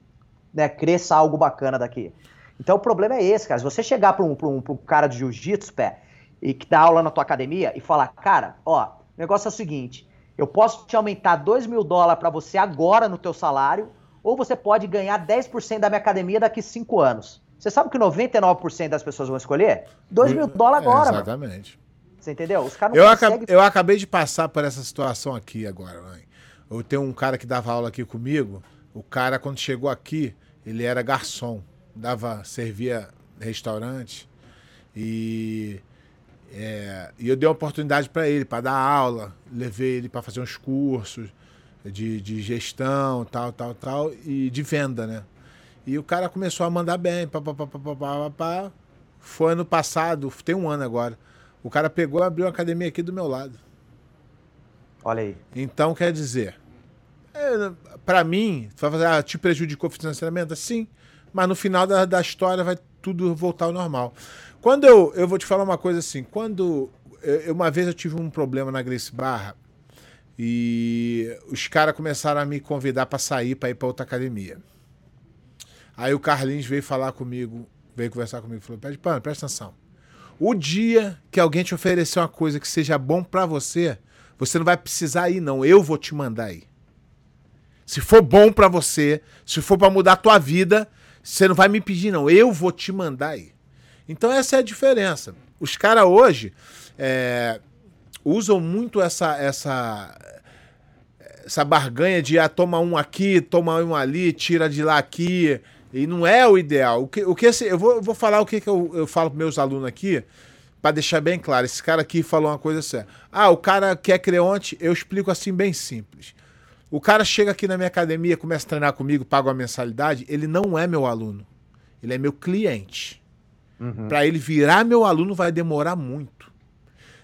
né, cresça algo bacana daqui. Então o problema é esse, cara. Se você chegar para um, um, um cara de jiu-jitsu, pé, e que dá aula na tua academia e falar, cara, ó, o negócio é o seguinte: eu posso te aumentar 2 mil dólares para você agora no teu salário, ou você pode ganhar 10% da minha academia daqui 5 anos. Você sabe que 99% das pessoas vão escolher? 2 mil dólares agora, é, Exatamente. Mano. Você entendeu? Os caras eu, conseguem... eu acabei de passar por essa situação aqui agora, mãe. Eu tenho um cara que dava aula aqui comigo. O cara, quando chegou aqui, ele era garçom. Dava, servia restaurante. E é, e eu dei uma oportunidade para ele, para dar aula, levei ele para fazer uns cursos de, de gestão, tal, tal, tal, e de venda, né? E o cara começou a mandar bem, pá, pá, pá, pá, pá, pá, pá. Foi ano passado, tem um ano agora. O cara pegou e abriu uma academia aqui do meu lado. Olha aí. Então, quer dizer, é, para mim, vai fazer, ah, te prejudicou financeiramente? Sim, mas no final da, da história vai tudo voltar ao normal. Quando eu, eu vou te falar uma coisa assim, quando eu, uma vez eu tive um problema na Grace Barra e os caras começaram a me convidar para sair para ir para outra academia. Aí o Carlinhos veio falar comigo, veio conversar comigo, falou: "Pede pano, presta atenção. O dia que alguém te oferecer uma coisa que seja bom para você, você não vai precisar ir não, eu vou te mandar ir. Se for bom para você, se for para mudar a tua vida, você não vai me pedir não, eu vou te mandar ir. Então essa é a diferença. Os caras hoje é, usam muito essa, essa, essa barganha de ah, toma um aqui, toma um ali, tira de lá aqui. E não é o ideal. O que, o que esse, eu, vou, eu vou falar o que, que eu, eu falo para meus alunos aqui, para deixar bem claro. Esse cara aqui falou uma coisa séria. Ah, o cara quer creonte, eu explico assim bem simples. O cara chega aqui na minha academia, começa a treinar comigo, paga uma mensalidade, ele não é meu aluno. Ele é meu cliente. Uhum. Para ele virar meu aluno vai demorar muito.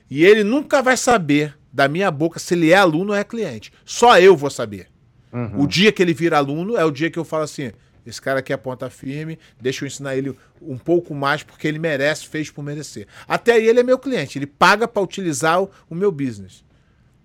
E ele nunca vai saber da minha boca se ele é aluno ou é cliente. Só eu vou saber. Uhum. O dia que ele vira aluno é o dia que eu falo assim: esse cara aqui é ponta firme, deixa eu ensinar ele um pouco mais porque ele merece, fez por merecer. Até aí ele é meu cliente, ele paga para utilizar o, o meu business.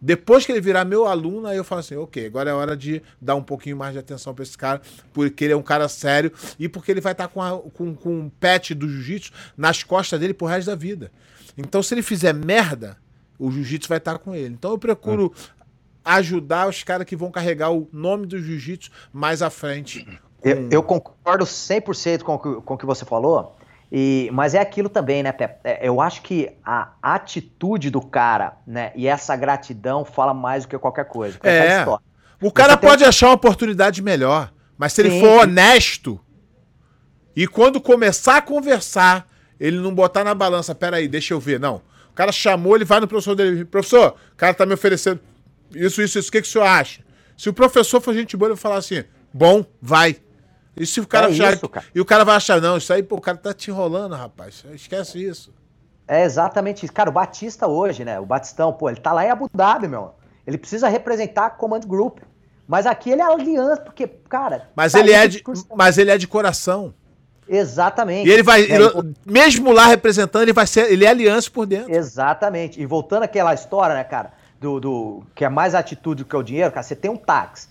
Depois que ele virar meu aluno, aí eu falo assim, ok, agora é hora de dar um pouquinho mais de atenção para esse cara, porque ele é um cara sério e porque ele vai estar tá com, a, com, com um pet do jiu-jitsu nas costas dele pro resto da vida. Então, se ele fizer merda, o jiu-jitsu vai estar tá com ele. Então, eu procuro ajudar os caras que vão carregar o nome do jiu-jitsu mais à frente. Eu, eu, concordo 100% com o, com o que você falou. E, mas é aquilo também, né, Pepe? É, eu acho que a atitude do cara, né, e essa gratidão fala mais do que qualquer coisa. É. O cara pode achar uma oportunidade melhor, mas se Sim. ele for honesto e quando começar a conversar, ele não botar na balança, peraí, deixa eu ver, não. O cara chamou, ele vai no professor dele, professor, o cara tá me oferecendo isso, isso, isso, o que, que o senhor acha? Se o professor for gente boa, ele vai falar assim, bom, vai. E se o cara, é achar, isso, cara. E o cara vai achar, não, isso aí, pô, o cara tá te enrolando, rapaz. Esquece isso. É exatamente isso. Cara, o Batista hoje, né? O Batistão, pô, ele tá lá em Abu Dhabi, meu. Ele precisa representar a Command Group. Mas aqui ele é aliança, porque, cara. Mas, tá ele, é de, mas ele é de coração. Exatamente. E ele vai, é, ele, mesmo lá representando, ele vai ser, ele é aliança por dentro. Exatamente. E voltando àquela história, né, cara, do, do que é mais atitude do que o dinheiro, cara, você tem um táxi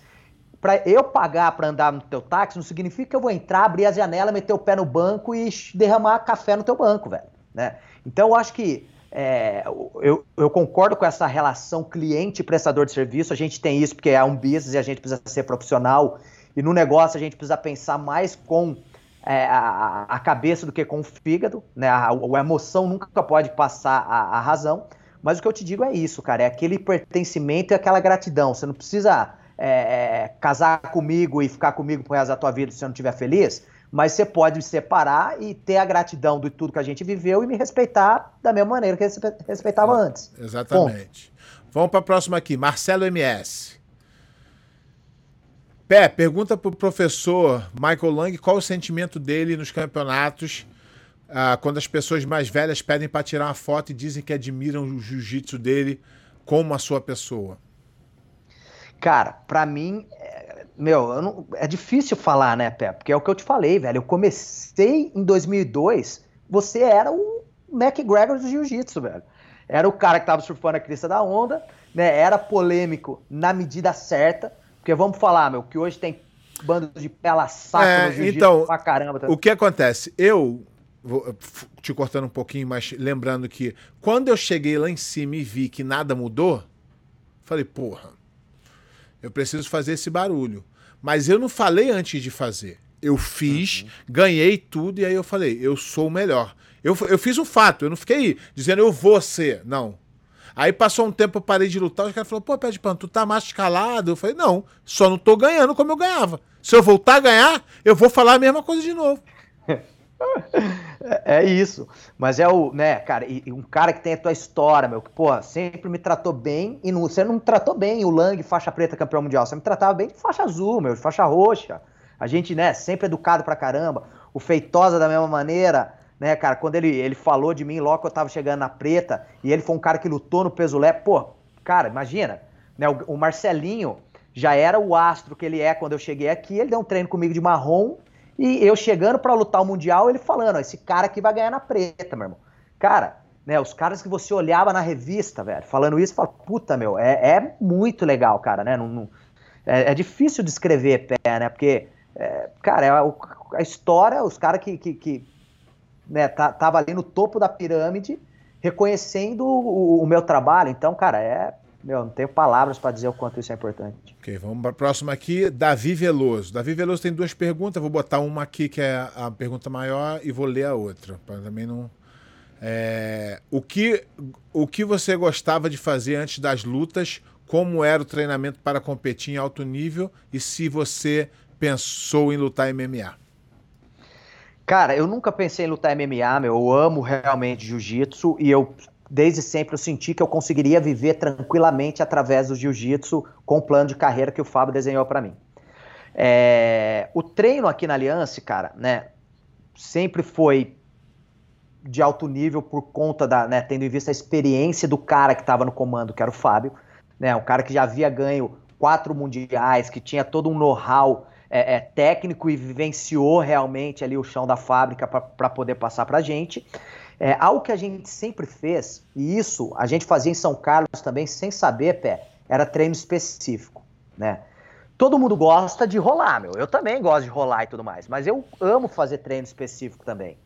para eu pagar para andar no teu táxi não significa que eu vou entrar, abrir a janela, meter o pé no banco e derramar café no teu banco, velho. Né? Então eu acho que é, eu, eu, concordo com essa relação cliente-prestador de serviço. A gente tem isso porque é um business e a gente precisa ser profissional. E no negócio a gente precisa pensar mais com é, a, a, cabeça do que com o fígado. Né? A, a emoção nunca pode passar a, a razão. Mas o que eu te digo é isso, cara. É aquele pertencimento e aquela gratidão. Você não precisa é, é, casar comigo e ficar comigo pro resto da tua vida se você não estiver feliz, mas você pode me separar e ter a gratidão de tudo que a gente viveu e me respeitar da mesma maneira que respeitava é, antes. Exatamente. Ponto. Vamos para a próxima aqui, Marcelo MS. Pé, pergunta para o professor Michael Lang qual o sentimento dele nos campeonatos ah, quando as pessoas mais velhas pedem para tirar uma foto e dizem que admiram o jiu-jitsu dele como a sua pessoa. Cara, para mim, é, meu, não, é difícil falar, né, Pé? Porque é o que eu te falei, velho. Eu comecei em 2002, você era o McGregor do jiu-jitsu, velho. Era o cara que tava surfando a crista da onda, né? Era polêmico na medida certa. Porque vamos falar, meu, que hoje tem bando de pela saco é, no jiu-jitsu então, pra caramba. Tá? O que acontece? Eu, vou te cortando um pouquinho, mas lembrando que quando eu cheguei lá em cima e vi que nada mudou, falei, porra, eu preciso fazer esse barulho. Mas eu não falei antes de fazer. Eu fiz, uhum. ganhei tudo e aí eu falei, eu sou o melhor. Eu, eu fiz um fato, eu não fiquei dizendo eu vou ser. Não. Aí passou um tempo, eu parei de lutar, os caras falaram, pô, pé de pano, tu tá mais escalado? Eu falei, não, só não tô ganhando como eu ganhava. Se eu voltar a ganhar, eu vou falar a mesma coisa de novo. É, é isso. Mas é o, né, cara, e, um cara que tem a tua história, meu, que, pô, sempre me tratou bem, e não, você não me tratou bem, o Lang, faixa preta, campeão mundial, você me tratava bem de faixa azul, meu, de faixa roxa. A gente, né, sempre educado pra caramba. O Feitosa da mesma maneira, né, cara, quando ele, ele falou de mim logo que eu tava chegando na preta, e ele foi um cara que lutou no peso leve, pô, cara, imagina, né, o, o Marcelinho já era o astro que ele é quando eu cheguei aqui, ele deu um treino comigo de marrom, e eu chegando para lutar o Mundial, ele falando, esse cara aqui vai ganhar na preta, meu irmão. Cara, né, os caras que você olhava na revista, velho, falando isso, fala, puta, meu, é, é muito legal, cara, né? Não, não, é, é, difícil descrever pé, né? Porque, é, cara, é a, a, história, os caras que, que, que né, tá, tava ali no topo da pirâmide, reconhecendo o, o meu trabalho. Então, cara, é, meu, não tenho palavras para dizer o quanto isso é importante. Ok, vamos para a próxima aqui, Davi Veloso. Davi Veloso tem duas perguntas, vou botar uma aqui que é a pergunta maior e vou ler a outra, para também não... É, o, que, o que você gostava de fazer antes das lutas? Como era o treinamento para competir em alto nível? E se você pensou em lutar MMA? Cara, eu nunca pensei em lutar MMA, meu. Eu amo realmente jiu-jitsu e eu desde sempre eu senti que eu conseguiria viver tranquilamente através do jiu-jitsu com o plano de carreira que o Fábio desenhou para mim. É, o treino aqui na Aliança, cara, né, sempre foi de alto nível por conta da, né, tendo em vista a experiência do cara que estava no comando, que era o Fábio, né, um cara que já havia ganho quatro mundiais, que tinha todo um know-how é, é, técnico e vivenciou realmente ali o chão da fábrica para poder passar para a gente. É, algo que a gente sempre fez, e isso a gente fazia em São Carlos também, sem saber, pé, era treino específico, né? Todo mundo gosta de rolar, meu. Eu também gosto de rolar e tudo mais, mas eu amo fazer treino específico também.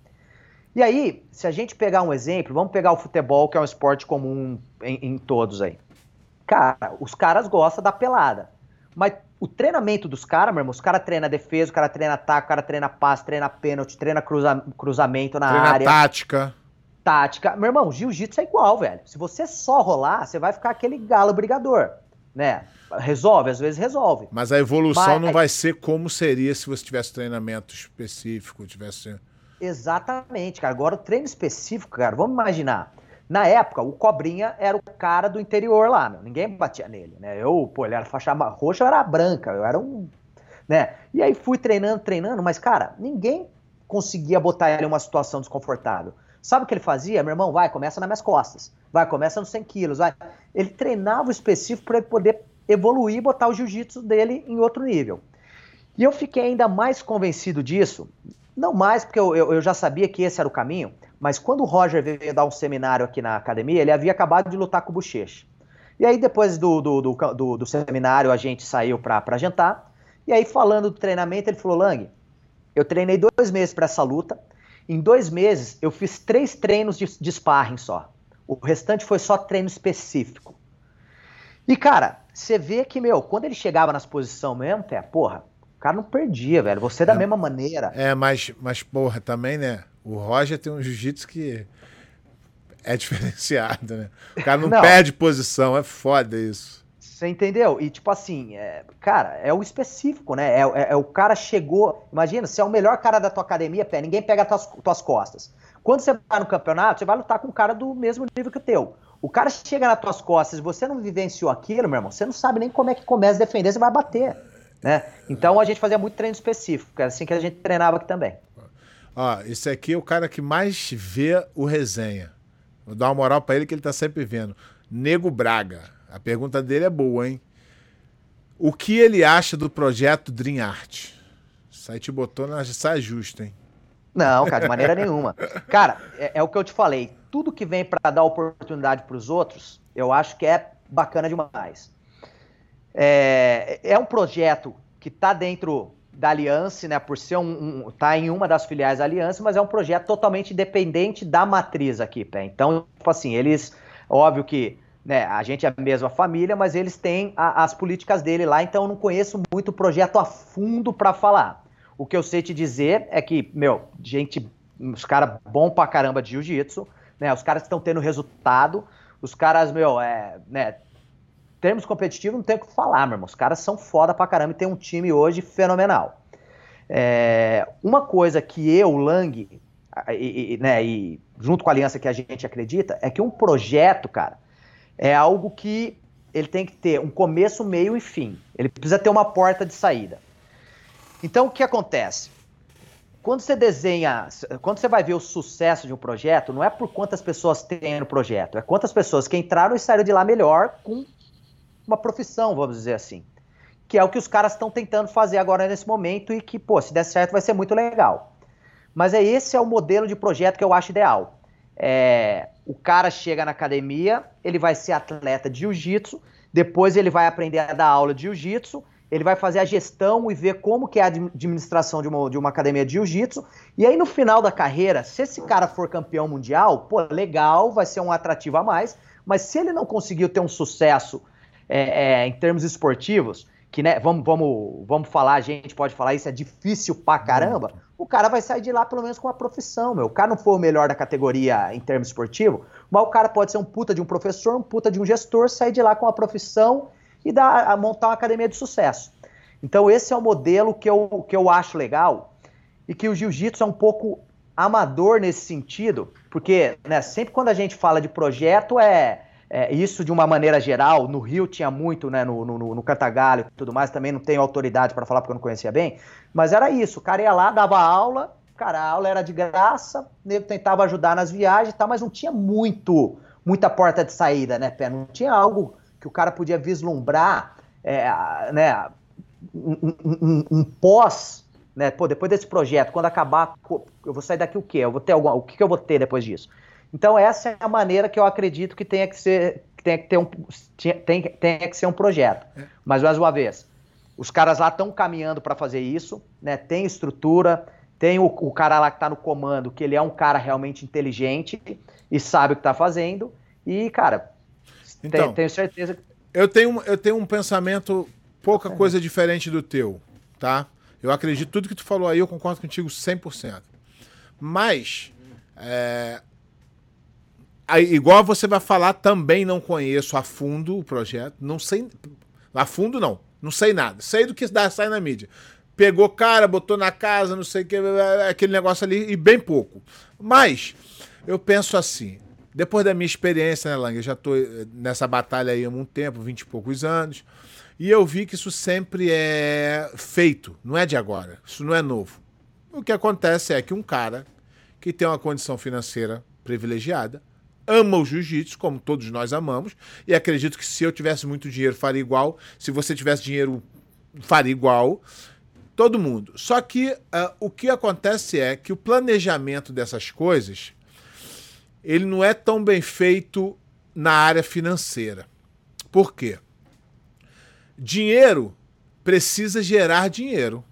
E aí, se a gente pegar um exemplo, vamos pegar o futebol, que é um esporte comum em, em todos aí. Cara, os caras gostam da pelada. Mas o treinamento dos caras, meu irmão, os caras treinam defesa, o cara treina ataque, o cara treina passe, treina pênalti, treina cruza, cruzamento na treina área. tática. Tática. Meu irmão, jiu-jitsu é igual, velho. Se você só rolar, você vai ficar aquele galo brigador, né? Resolve, às vezes resolve. Mas a evolução Mas, não vai ser como seria se você tivesse treinamento específico, tivesse... Exatamente, cara. Agora o treino específico, cara, vamos imaginar. Na época, o Cobrinha era o cara do interior lá, meu. Ninguém batia nele, né? Eu, pô, ele era faixa roxa, eu era branca, eu era um. Né? E aí fui treinando, treinando, mas, cara, ninguém conseguia botar ele em uma situação desconfortável. Sabe o que ele fazia? Meu irmão, vai, começa nas minhas costas. Vai, começa nos 100 quilos, vai. Ele treinava o específico para ele poder evoluir e botar o jiu-jitsu dele em outro nível. E eu fiquei ainda mais convencido disso, não mais porque eu, eu, eu já sabia que esse era o caminho, mas quando o Roger veio dar um seminário aqui na academia, ele havia acabado de lutar com o Bochecha. E aí, depois do, do, do, do, seminário, a gente saiu para jantar. E aí, falando do treinamento, ele falou: Lang, eu treinei dois meses para essa luta. Em dois meses, eu fiz três treinos de, de sparring só. O restante foi só treino específico. E, cara, você vê que, meu, quando ele chegava nas posições mesmo, é, porra, o cara não perdia, velho. Você da é, mesma maneira. É, mas, mas, porra, também, né? O Roger tem um jiu-jitsu que é diferenciado, né? O cara não, não, perde posição, é foda isso. Você entendeu? E tipo assim, é, cara, é o específico, né? É, é, é, o cara chegou. Imagina, você é o melhor cara da tua academia, pé, ninguém pega as tuas, tuas costas. Quando você vai no campeonato, você vai lutar com um cara do mesmo nível que o teu. O cara chega nas tuas costas, você não vivenciou aquilo, meu irmão, você não sabe nem como é que começa a defender, você vai bater. Né? Então a gente fazia muito treino específico, era assim que a gente treinava aqui também. Ó, esse aqui é o cara que mais vê o resenha. Vou dar uma moral para ele que ele tá sempre vendo. Nego Braga. A pergunta dele é boa, hein? O que ele acha do projeto Dream Art? Aí te botou na saia justa, hein? Não, cara, de maneira nenhuma. Cara, é, é, o que eu te falei. Tudo que vem para dar oportunidade para os outros, eu acho que é bacana demais. É, é um projeto que está dentro da Aliança, né, por ser um, um, tá em uma das filiais da Aliança, mas é um projeto totalmente independente da matriz aqui, pé. Então, tipo assim, eles, óbvio que né, a gente é a mesma família, mas eles têm a, as políticas dele lá, então eu não conheço muito o projeto a fundo para falar. O que eu sei te dizer é que, meu, gente, os caras bom pra caramba de jiu-jitsu, né, os caras estão tendo resultado, os caras, meu, é, né, termos competitivos, não tem o que falar, meu irmão. Os caras são foda pra caramba e tem um time hoje fenomenal. É, uma coisa que eu, Lang, e, e, né, e junto com a aliança que a gente acredita, é que um projeto, cara, é algo que ele tem que ter um começo, meio e fim. Ele precisa ter uma porta de saída. Então, o que acontece? Quando você desenha, quando você vai ver o sucesso de um projeto, não é por quantas pessoas tem no projeto, é quantas pessoas que entraram e saíram de lá melhor com uma profissão, vamos dizer assim. Que é o que os caras estão tentando fazer agora nesse momento e que, pô, se der certo vai ser muito legal. Mas é esse é o modelo de projeto que eu acho ideal. É, o cara chega na academia, ele vai ser atleta de jiu-jitsu, depois ele vai aprender a dar aula de jiu-jitsu, ele vai fazer a gestão e ver como que é a administração de uma, de uma academia de jiu-jitsu, e aí no final da carreira, se esse cara for campeão mundial, pô, legal, vai ser um atrativo a mais, mas se ele não conseguiu ter um sucesso é, é, em termos esportivos, que né, vamos, vamos, vamos falar, a gente pode falar isso, é difícil pra caramba, o cara vai sair de lá pelo menos com uma profissão, meu. O cara não foi o melhor da categoria em termos esportivos, mas o cara pode ser um puta de um professor, um puta de um gestor, sair de lá com uma profissão e dar, a montar uma academia de sucesso. Então esse é o modelo que eu, que eu acho legal e que o jiu-jitsu é um pouco amador nesse sentido, porque né, sempre quando a gente fala de projeto é é, isso de uma maneira geral, no Rio tinha muito, né, no, no, no Cantagalho e tudo mais, também não tenho autoridade para falar porque eu não conhecia bem, mas era isso, o cara ia lá, dava aula, cara, a aula era de graça, ele tentava ajudar nas viagens e tal, mas não tinha muito, muita porta de saída, né, Pé? Não tinha algo que o cara podia vislumbrar, é, né, um, um, um, pós, né, pô, depois desse projeto, quando acabar, eu vou sair daqui o quê? Eu vou ter alguma, o que, que eu vou ter depois disso? Então essa é a maneira que eu acredito que tenha que ser, que tenha que ter um, tem, tenha que ser um projeto. É. Mas mais uma vez, os caras lá estão caminhando para fazer isso, né? Tem estrutura, tem o, o cara lá que está no comando, que ele é um cara realmente inteligente e sabe o que está fazendo. E cara, então, tenho, tenho certeza. Eu tenho, eu tenho um pensamento pouca coisa diferente do teu, tá? Eu acredito tudo que tu falou aí, eu concordo contigo 100%. Mas é, Igual você vai falar, também não conheço a fundo o projeto. Não sei. A fundo, não. Não sei nada. Sei do que dá, sai na mídia. Pegou cara, botou na casa, não sei o que, aquele negócio ali, e bem pouco. Mas, eu penso assim. Depois da minha experiência, né, Lang? Eu já tô eh, nessa batalha aí há um tempo, vinte e poucos anos. E eu vi que isso sempre é feito, não é de agora. Isso não é novo. O que acontece é que um cara que tem uma condição financeira privilegiada ama o jiu-jitsu, como todos nós amamos, e acredito que se eu tivesse muito dinheiro faria igual, se você tivesse dinheiro faria igual, todo mundo. Só que uh, o que acontece é que o planejamento dessas coisas ele não é tão bem feito na área financeira. Por quê? Dinheiro precisa gerar dinheiro.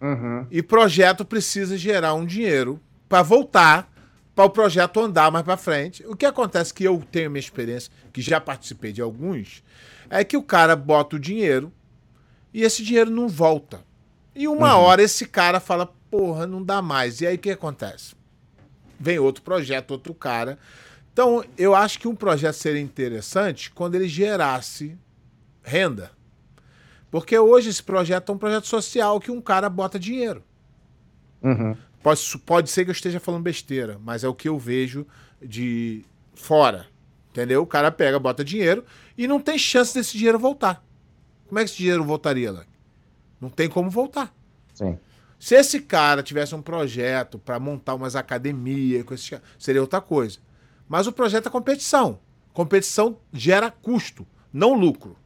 Uhum. E projeto precisa gerar um dinheiro para voltar para o projeto andar mais para frente. O que acontece que eu tenho minha experiência, que já participei de alguns, é que o cara bota o dinheiro e esse dinheiro não volta. E uma uhum. hora esse cara fala, porra, não dá mais. E aí o que acontece? Vem outro projeto, outro cara. Então, eu acho que um projeto seria interessante quando ele gerasse renda. Porque hoje esse projeto é um projeto social que um cara bota dinheiro. Uhum. Pode, pode ser que eu esteja falando besteira, mas é o que eu vejo de fora. Entendeu? O cara pega, bota dinheiro e não tem chance desse dinheiro voltar. Como é que esse dinheiro voltaria lá? Não tem como voltar. Sim. Se esse cara tivesse um projeto para montar umas academias, seria outra coisa. Mas o projeto é competição. Competição gera custo, não lucro.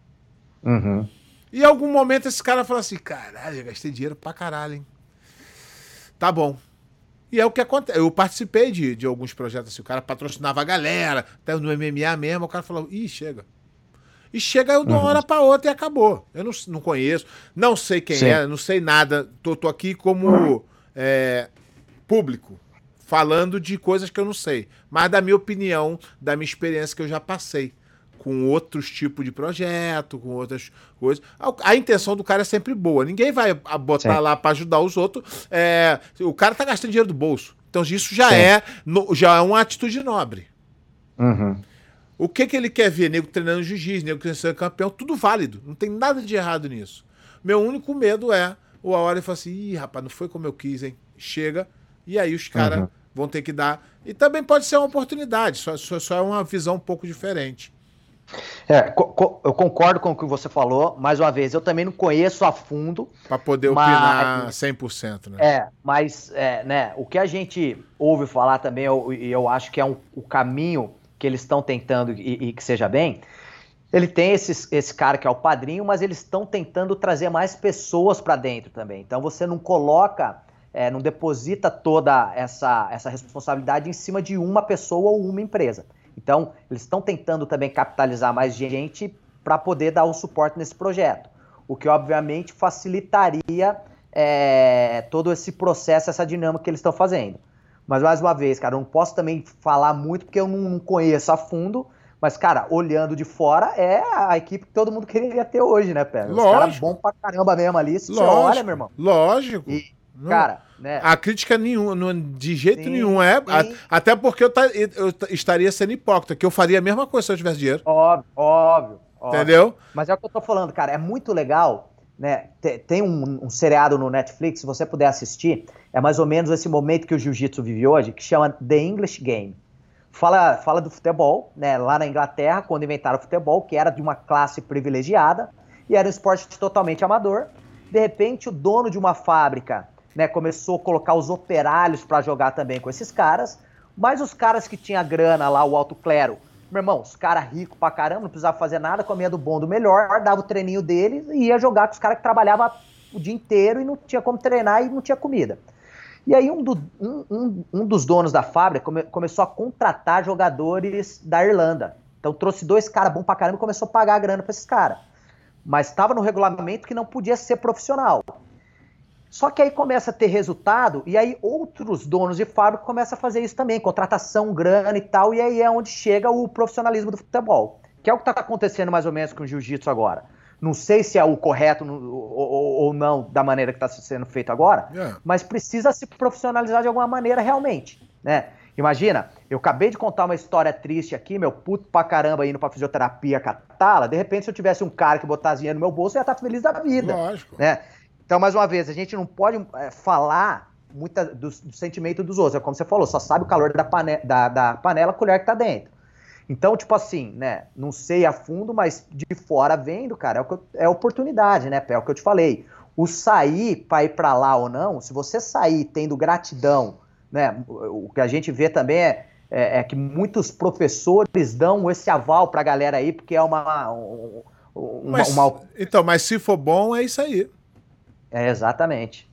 Uhum. E em algum momento esse cara fala assim: caralho, eu gastei dinheiro pra caralho, hein? Tá bom. E é o que acontece. Eu participei de, de alguns projetos assim. O cara patrocinava a galera, até no MMA mesmo. O cara falou: ih, chega. E chega eu de uma uhum. hora para outra e acabou. Eu não, não conheço, não sei quem Sim. é, não sei nada. Tô, tô aqui como é, público, falando de coisas que eu não sei. Mas da minha opinião, da minha experiência que eu já passei com outros tipos de projeto, com outras coisas. A, a, intenção do cara é sempre boa. Ninguém vai botar Sim. lá para ajudar os outros. É, o cara tá gastando dinheiro do bolso. Então isso já é já é uma atitude nobre. Uhum. O que que ele quer ver? Nego treinando jiu-jitsu, nego querendo ser campeão, tudo válido. Não tem nada de errado nisso. Meu único medo é o a hora e fala assim, ih, rapaz, não foi como eu quis, hein? Chega. E aí os caras uhum. vão ter que dar. E também pode ser uma oportunidade, só, só, só é uma visão um pouco diferente. É, co co eu concordo com o que você falou. Mais uma vez, eu também não conheço a fundo. Para poder mas, opinar 100%, né? É, mas é, né, o que a gente ouve falar também, e eu, eu, acho que é um, o caminho que eles estão tentando e, e, que seja bem. Ele tem esse, esse cara que é o padrinho, mas eles estão tentando trazer mais pessoas para dentro também. Então você não coloca, é, não deposita toda essa, essa responsabilidade em cima de uma pessoa ou uma empresa. Então, eles estão tentando também capitalizar mais gente para poder dar o suporte nesse projeto, o que obviamente facilitaria é, todo esse processo, essa dinâmica que eles estão fazendo. Mas mais uma vez, cara, eu não posso também falar muito porque eu não, conheço a fundo. Mas, cara, olhando de fora, é a equipe que todo mundo queria ter hoje, né, Pega? Os caras bom pra caramba mesmo ali. Se lógico, você olha, meu irmão. Lógico. E, Cara, né? A crítica nenhuma, de jeito sim, nenhum é. A, até porque eu, eu, estaria sendo hipócrita, que eu faria a mesma coisa se eu tivesse dinheiro. Óbvio, óbvio. Entendeu? Óbvio. Mas é o que eu tô falando, cara. É muito legal, né? Tem um, um seriado no Netflix, se você puder assistir, é mais ou menos esse momento que o jiu-jitsu vive hoje, que chama The English Game. Fala, fala do futebol, né? Lá na Inglaterra, quando inventaram o futebol, que era de uma classe privilegiada e era um esporte totalmente amador. De repente, o dono de uma fábrica né, começou a colocar os operários para jogar também com esses caras, mas os caras que tinha grana lá, o alto clero, meu irmão, os caras ricos pra caramba, não precisava fazer nada, comia do bom do melhor, dava o treininho deles e ia jogar com os caras que trabalhavam o dia inteiro e não tinha como treinar e não tinha comida. E aí um, do, um, um, um dos donos da fábrica come, começou a contratar jogadores da Irlanda. Então trouxe dois caras bons pra caramba e começou a pagar a grana pra esses caras. Mas estava no regulamento que não podia ser profissional. Só que aí começa a ter resultado, e aí outros donos de fábrica começam a fazer isso também, contratação, grana e tal, e aí é onde chega o profissionalismo do futebol. Que é o que está acontecendo mais ou menos com o jiu-jitsu agora. Não sei se é o correto ou, não da maneira que está sendo feito agora, yeah. É. mas precisa se profissionalizar de alguma maneira realmente, né? Imagina, eu acabei de contar uma história triste aqui, meu puto pra caramba indo pra fisioterapia catala. De repente, se eu tivesse um cara que botasse dinheiro no meu bolso, eu ia estar feliz da vida. Lógico. Né? Então, mais uma vez, a gente não pode é, falar muita, do, do, sentimento dos outros. É como você falou, só sabe o calor da, pane, da, da panela, a colher que tá dentro. Então, tipo assim, né? Não sei a fundo, mas de fora vendo, cara, é, o é oportunidade, né? É o que eu te falei. O sair para ir para lá ou não, se você sair tendo gratidão, né? O que a gente vê também é, é, é que muitos professores dão esse aval pra galera aí, porque é uma. uma, mas, uma... Então, mas se for bom, é isso aí. É, exatamente.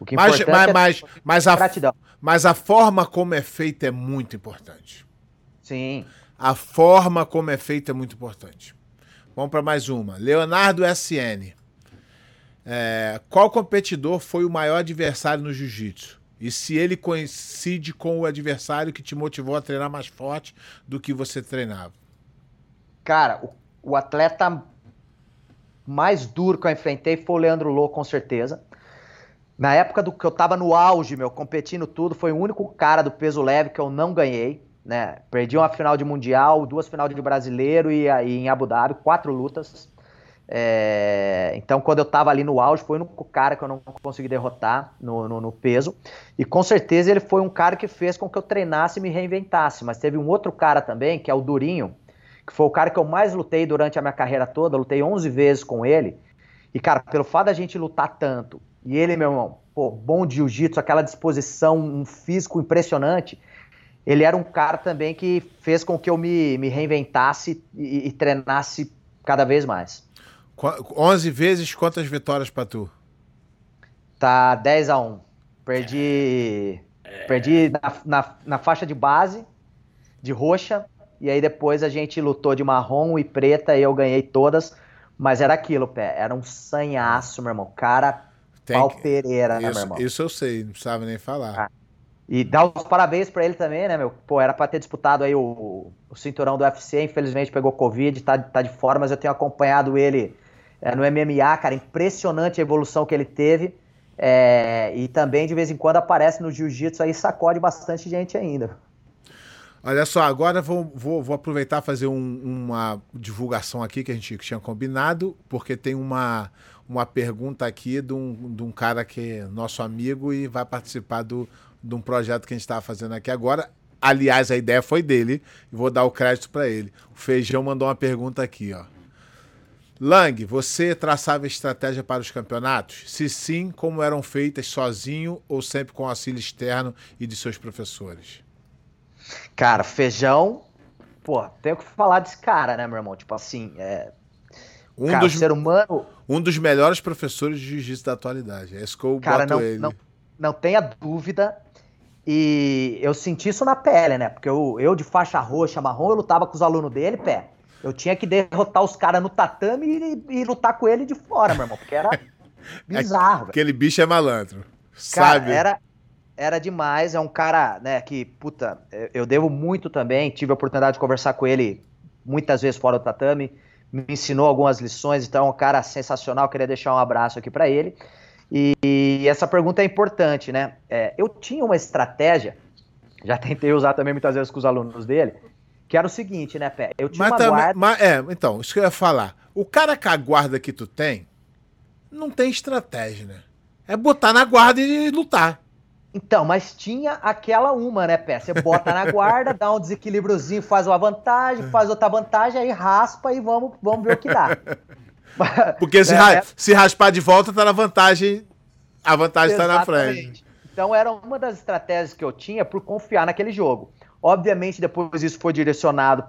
O que mas, mas, é mas, mas, a, mas a forma como é feita é muito importante. Sim. A forma como é feita é muito importante. Vamos para mais uma. Leonardo SN. É, qual competidor foi o maior adversário no jiu-jitsu? E se ele coincide com o adversário que te motivou a treinar mais forte do que você treinava? Cara, o, o atleta mais duro que eu enfrentei foi o Leandro Lô, com certeza. Na época do que eu tava no auge, meu, competindo tudo, foi o único cara do peso leve que eu não ganhei, né? Perdi uma final de mundial, duas final de brasileiro e aí em Abu Dhabi, quatro lutas. É, então, quando eu tava ali no auge, foi o único cara que eu não consegui derrotar no, no, no, peso. E com certeza ele foi um cara que fez com que eu treinasse e me reinventasse. Mas teve um outro cara também, que é o Durinho, que foi o cara que eu mais lutei durante a minha carreira toda. Lutei 11 vezes com ele. E, cara, pelo fato da gente lutar tanto, e ele, meu irmão, pô, bom de jiu-jitsu, aquela disposição, um físico impressionante, ele era um cara também que fez com que eu me, me reinventasse e, e treinasse cada vez mais. 11 vezes, quantas vitórias pra tu? Tá 10 a 1. Perdi. É... Perdi na, na, na, faixa de base, de roxa, e aí depois a gente lutou de marrom e preta e eu ganhei todas. Mas era aquilo, pé. Era um sanhaço, meu irmão. Cara, Tem pau que... Pereira, isso, né, meu irmão? Isso eu sei, não precisava nem falar. Ah. E dar os parabéns para ele também, né, meu? Pô, era para ter disputado aí o, o, cinturão do UFC, infelizmente pegou Covid, tá, tá de fora, mas eu tenho acompanhado ele é, no MMA, cara, impressionante a evolução que ele teve. É, e também de vez em quando aparece no jiu-jitsu aí, sacode bastante gente ainda. Olha só, agora vou, vou, vou aproveitar fazer um, uma divulgação aqui que a gente tinha combinado, porque tem uma, uma pergunta aqui de um, de um cara que é nosso amigo e vai participar do, de um projeto que a gente estava fazendo aqui agora. Aliás, a ideia foi dele e vou dar o crédito para ele. O Feijão mandou uma pergunta aqui, ó. Lang, você traçava estratégia para os campeonatos? Se sim, como eram feitas sozinho ou sempre com auxílio externo e de seus professores? Cara, feijão, pô, tenho que falar desse cara, né, meu irmão? Tipo assim, é. Um cara, dos, ser humano. Um dos melhores professores de jiu-jitsu da atualidade. É isso que eu cara, boto não, ele. Não, não tenha dúvida. E eu senti isso na pele, né? Porque eu, eu de faixa roxa, marrom, eu lutava com os alunos dele, pé. Eu tinha que derrotar os caras no tatame e, e, lutar com ele de fora, meu irmão, porque era bizarro. Aquele bicho é malandro. Cara, sabe? Era, era demais. É um cara, né, que, puta, eu devo muito também. Tive a oportunidade de conversar com ele muitas vezes fora do tatame. Me ensinou algumas lições, então é um cara sensacional. Queria deixar um abraço aqui para ele. E, e, essa pergunta é importante, né? É, eu tinha uma estratégia, já tentei usar também muitas vezes com os alunos dele, que era o seguinte, né, Pé? Eu tinha mas uma também, guarda... Mas, é, então, isso que eu ia falar. O cara com a guarda que tu tem, não tem estratégia, né? É botar na guarda e lutar. Então, mas tinha aquela uma, né, Pé? Você bota na guarda, dá um desequilíbriozinho, faz uma vantagem, faz outra vantagem, aí raspa e vamos, vamos ver o que dá. Porque se, é, se raspar de volta, tá na vantagem. A vantagem Exatamente. tá na frente. Então era uma das estratégias que eu tinha por confiar naquele jogo. Obviamente, depois isso foi direcionado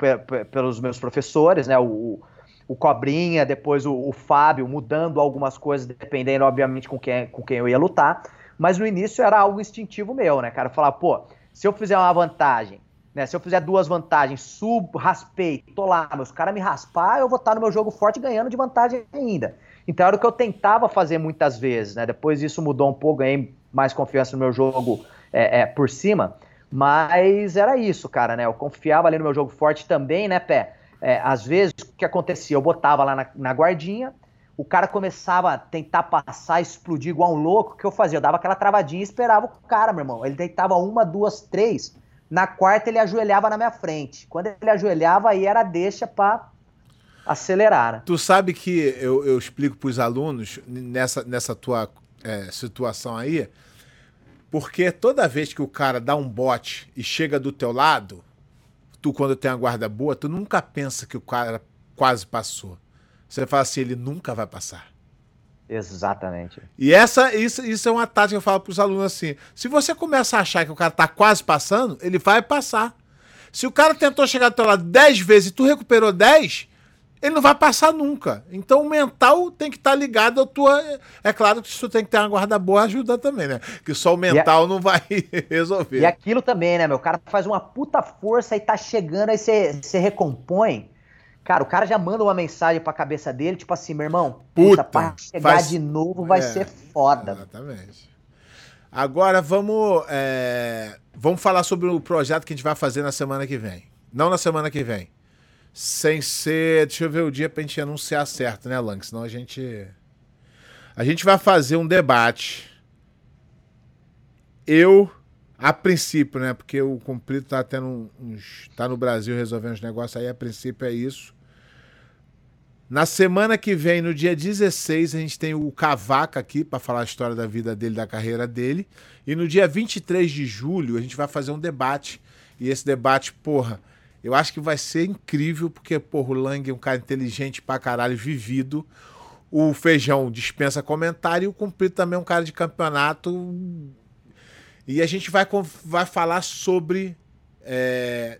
pelos meus professores, né? O, o Cobrinha, depois o, o, Fábio, mudando algumas coisas, dependendo, obviamente, com quem, com quem eu ia lutar. Mas no início era algo instintivo meu, né, cara? Falar, pô, se eu fizer uma vantagem, né? Se eu fizer duas vantagens, subo, raspei, tô lá, meus caras me raspar, eu vou estar no meu jogo forte ganhando de vantagem ainda. Então era o que eu tentava fazer muitas vezes, né? Depois isso mudou um pouco, ganhei mais confiança no meu jogo é, é, por cima. Mas era isso, cara, né? Eu confiava ali no meu jogo forte também, né, Pé? É, às vezes, o que acontecia? Eu botava lá na, na, guardinha, o cara começava a tentar passar, explodir igual um louco, o que eu fazia? Eu dava aquela travadinha e esperava o cara, meu irmão. Ele deitava uma, duas, três. Na quarta, ele ajoelhava na minha frente. Quando ele ajoelhava, aí era deixa pra acelerar. Né? Tu sabe que eu, eu explico pros alunos, nessa, nessa tua é, situação aí, porque toda vez que o cara dá um bote e chega do teu lado, tu quando tem uma guarda boa, tu nunca pensa que o cara quase passou. Você fala assim, ele nunca vai passar. Exatamente. E essa, isso, isso é uma tática que eu falo para os alunos assim: se você começa a achar que o cara está quase passando, ele vai passar. Se o cara tentou chegar do teu lado 10 vezes e tu recuperou 10, ele não vai passar nunca. Então o mental tem que estar tá ligado à tua. É claro que isso tem que ter uma guarda boa ajuda também, né? Que só o mental a... não vai resolver. E aquilo também, né, meu? O cara faz uma puta força e tá chegando, aí você recompõe. Cara, o cara já manda uma mensagem pra cabeça dele, tipo assim, meu irmão, puta, pra chegar faz... de novo vai é, ser foda. Exatamente. Agora vamos, é, vamos falar sobre o projeto que a gente vai fazer na semana que vem. Não na semana que vem. Sem ser. Deixa eu ver o dia pra gente anunciar certo, né, Lang? Senão a gente. A gente vai fazer um debate. Eu, a princípio, né? Porque o Cumprido tá tendo uns. tá no Brasil resolvendo os negócios aí, a princípio é isso. Na semana que vem, no dia 16, a gente tem o Cavaca aqui para falar a história da vida dele, da carreira dele. E no dia 23 de julho, a gente vai fazer um debate. E esse debate, porra, eu acho que vai ser incrível, porque, porra, o Lang é um cara inteligente pra caralho, vivido. O Feijão dispensa comentário e o Cumprido também é um cara de campeonato. E a gente vai, vai falar sobre é,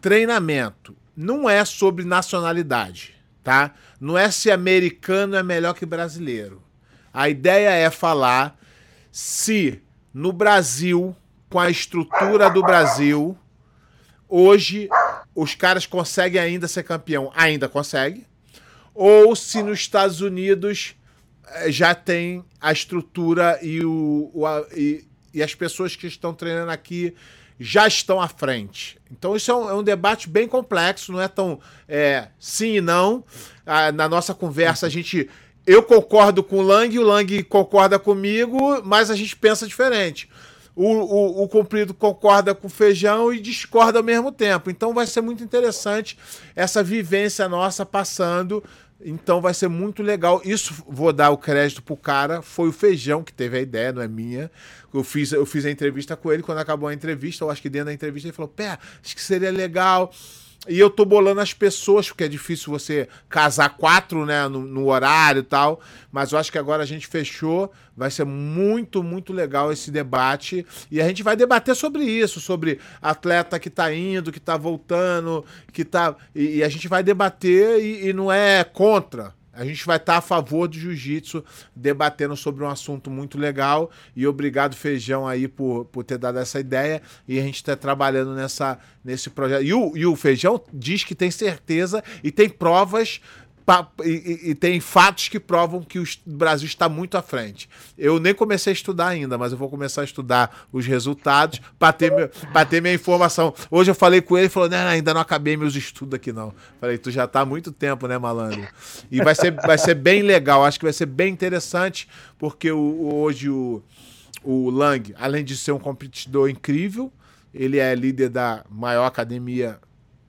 treinamento. Não é sobre nacionalidade, tá? Não é se americano é melhor que brasileiro. A ideia é falar se no Brasil, com a estrutura do Brasil, hoje os caras conseguem ainda ser campeão, ainda consegue, ou se nos Estados Unidos eh, já tem a estrutura e, o, o a, e, e, as pessoas que estão treinando aqui já estão à frente. Então isso é um, é um debate bem complexo, não é tão é, sim e não. Ah, na nossa conversa a gente eu concordo com o Lang, o Lang concorda comigo, mas a gente pensa diferente o, o, o comprido concorda com o feijão e discorda ao mesmo tempo. Então vai ser muito interessante essa vivência nossa passando. Então vai ser muito legal. Isso vou dar o crédito pro cara. Foi o Feijão que teve a ideia, não é minha. Eu fiz, eu fiz a entrevista com ele. Quando acabou a entrevista, eu acho que dentro da entrevista ele falou: Pé, acho que seria legal e eu tô bolando as pessoas, porque é difícil você casar quatro, né, no, no, horário e tal. Mas eu acho que agora a gente fechou. Vai ser muito, muito legal esse debate. E a gente vai debater sobre isso, sobre atleta que tá indo, que tá voltando, que tá. E, e a gente vai debater e, e não é contra. A gente vai estar tá a favor do jiu-jitsu, debatendo sobre um assunto muito legal. E obrigado, Feijão, aí, por, por ter dado essa ideia. E a gente está trabalhando nessa, nesse projeto. E o, e o Feijão diz que tem certeza e tem provas e, e, tem fatos que provam que o Brasil está muito à frente. Eu nem comecei a estudar ainda, mas eu vou começar a estudar os resultados para ter, ter minha informação. Hoje eu falei com ele e falou: não, ainda não acabei meus estudos aqui, não. Falei, tu já está há muito tempo, né, malandro? E vai ser, vai ser bem legal, acho que vai ser bem interessante, porque o, hoje o, o Lang, além de ser um competidor incrível, ele é líder da maior academia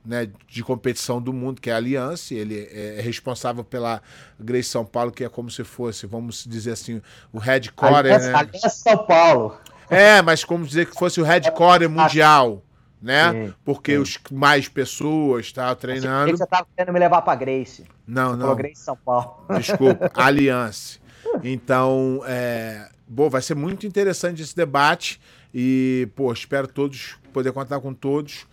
né, de competição do mundo, que é a Aliança. Ele é responsável pela Grace São Paulo, que é como se fosse, vamos dizer assim, o headquarter. Aliança, né? Aliança São Paulo. É, mas como dizer que fosse o headquarter mundial, né? Sim, Porque sim. os mais pessoas estavam treinando. Você estava querendo me levar para Grace. Não, você não. Grace São Paulo. Desculpa, Aliança. Então, é, bom, vai ser muito interessante esse debate e, pô, espero todos poder contar com todos.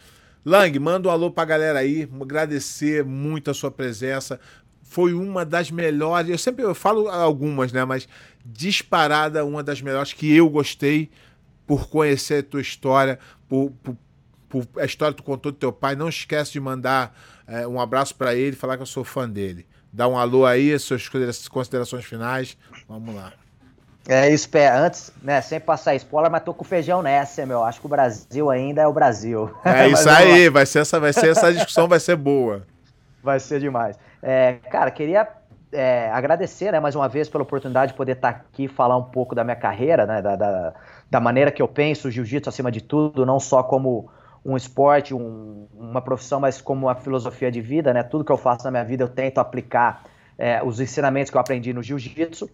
Lang, manda um alô pra galera aí, agradecer muito a sua presença. Foi uma das melhores, eu sempre eu falo algumas, né, mas disparada uma das melhores que eu gostei por conhecer a tua história, por, por, por a história que tu contou do teu pai. Não esquece de mandar é, um abraço para ele, falar que eu sou fã dele. Dá um alô aí, suas considerações finais. Vamos lá. É isso, pé. Antes, né, sem passar spoiler, mas tô com feijão nessa, meu. Acho que o Brasil ainda é o Brasil. É isso aí, vai ser, essa, vai ser essa discussão, vai ser boa. Vai ser demais. É, cara, queria é, agradecer, né, mais uma vez pela oportunidade de poder estar tá aqui falar um pouco da minha carreira, né, da, da, da maneira que eu penso o jiu-jitsu acima de tudo, não só como um esporte, um, uma profissão, mas como uma filosofia de vida, né? Tudo que eu faço na minha vida eu tento aplicar é, os ensinamentos que eu aprendi no jiu-jitsu.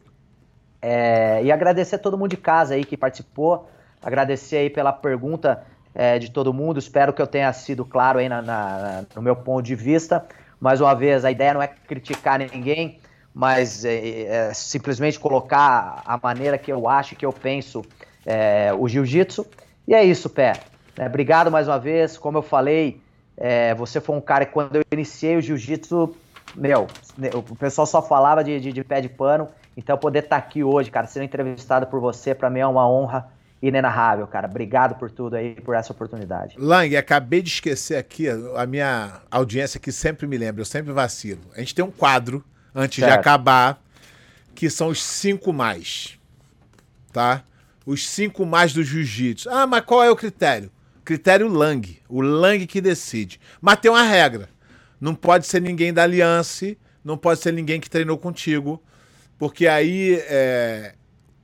É, e agradecer a todo mundo de casa aí que participou, agradecer aí pela pergunta é, de todo mundo, espero que eu tenha sido claro aí na, na, no meu ponto de vista. Mais uma vez, a ideia não é criticar ninguém, mas é, é simplesmente colocar a maneira que eu acho, que eu penso é, o jiu-jitsu. E é isso, Pé. É, obrigado mais uma vez. Como eu falei, você foi um cara que quando eu iniciei o jiu-jitsu, meu, o pessoal só falava de, de, de pé de pano. Então, poder estar tá aqui hoje, cara, sendo entrevistado por você, para mim é uma honra inenarrável, cara. Obrigado por tudo aí, por essa oportunidade. Lang, acabei de esquecer aqui, a minha audiência que sempre me lembra, eu sempre vacilo. A gente tem um quadro, antes certo. de acabar, que são os cinco mais. Tá? Os cinco mais do jiu-jitsu. Ah, mas qual é o critério? Critério Lang. O Lang que decide. Mas tem uma regra. Não pode ser ninguém da aliança, não pode ser ninguém que treinou contigo. Porque aí, é...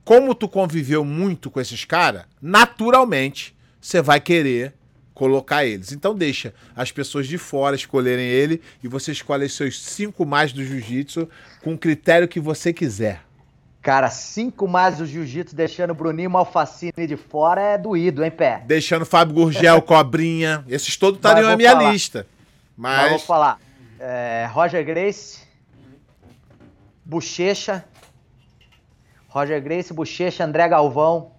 como tu conviveu muito com esses caras, naturalmente você vai querer colocar eles. Então deixa as pessoas de fora escolherem ele e você escolhe os seus cinco mais do jiu-jitsu com o critério que você quiser. Cara, cinco mais do jiu-jitsu, deixando o Bruninho Malfacine de fora é doído, hein, pé? Deixando o Fábio Gurgel, Cobrinha. Esses todos estariam na minha falar. lista. Mas... mas... vou falar. É, Roger Grace, Bochecha, Roger Grace, Bochecha, André Galvão.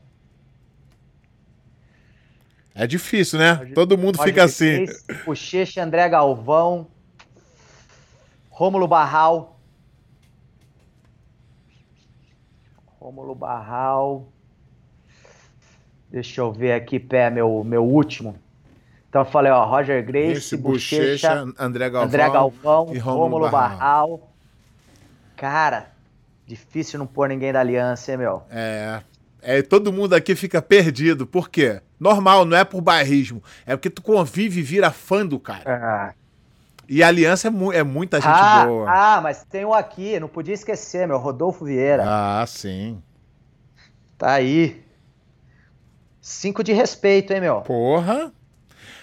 É difícil, né? Roger, Todo mundo Roger fica assim. Grace, Bochecha, André Galvão, Rômulo Barral. Rômulo Barral. Deixa eu ver aqui, pé, meu, meu último. Então eu falei, ó, Roger Grace, Bochecha, André Galvão, André Galvão e Rômulo Barral. Barral. Cara, difícil não pôr ninguém da aliança, hein, meu? É. É, todo mundo aqui fica perdido. Por quê? Normal, não é por bairrismo. É porque tu convive e vira fã do cara. É. E a aliança é, mu é muita gente ah, boa. Ah, mas tem um aqui, não podia esquecer, meu, Rodolfo Vieira. Ah, sim. Tá aí. Cinco de respeito, hein, meu? Porra.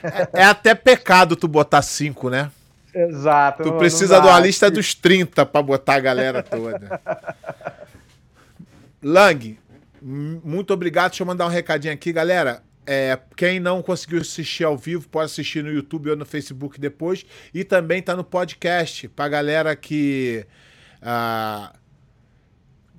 É, é até pecado tu botar cinco, né? Exato. Tu precisa de uma lista dos 30 pra botar a galera toda. Lang, muito obrigado. Deixa eu mandar um recadinho aqui, galera. É, quem não conseguiu assistir ao vivo pode assistir no YouTube ou no Facebook depois. E também tá no podcast pra galera que ah,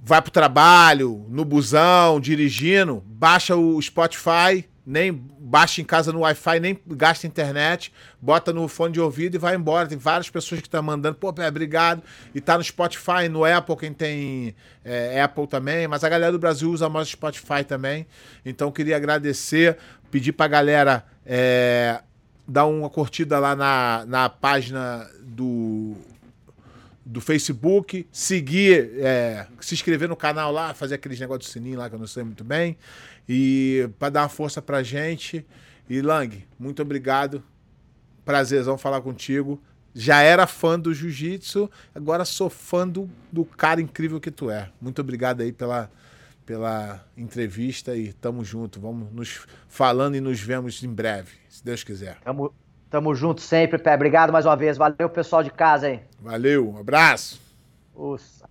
vai pro trabalho, no busão, dirigindo. Baixa o Spotify, nem baixa em casa no Wi-Fi, nem gasta internet, bota no fone de ouvido e vai embora. Tem várias pessoas que estão tá mandando, pô, pé, obrigado. E tá no Spotify, no Apple, quem tem é, Apple também, mas a galera do Brasil usa mais o Spotify também. Então queria agradecer, pedir pra galera é, dar uma curtida lá na, na página do do Facebook, seguir, é, se inscrever no canal lá, fazer aqueles negócios de sininho lá que eu não sei muito bem. E para dar uma força pra gente. E Lang, muito obrigado. Prazerzão falar contigo. Já era fã do jiu-jitsu, agora sou fã do, do cara incrível que tu é. Muito obrigado aí pela, pela entrevista e tamo junto. Vamos nos falando e nos vemos em breve, se Deus quiser. Tamo, tamo junto sempre, Pé. Obrigado mais uma vez. Valeu, pessoal de casa aí. Valeu, um abraço. Ufa.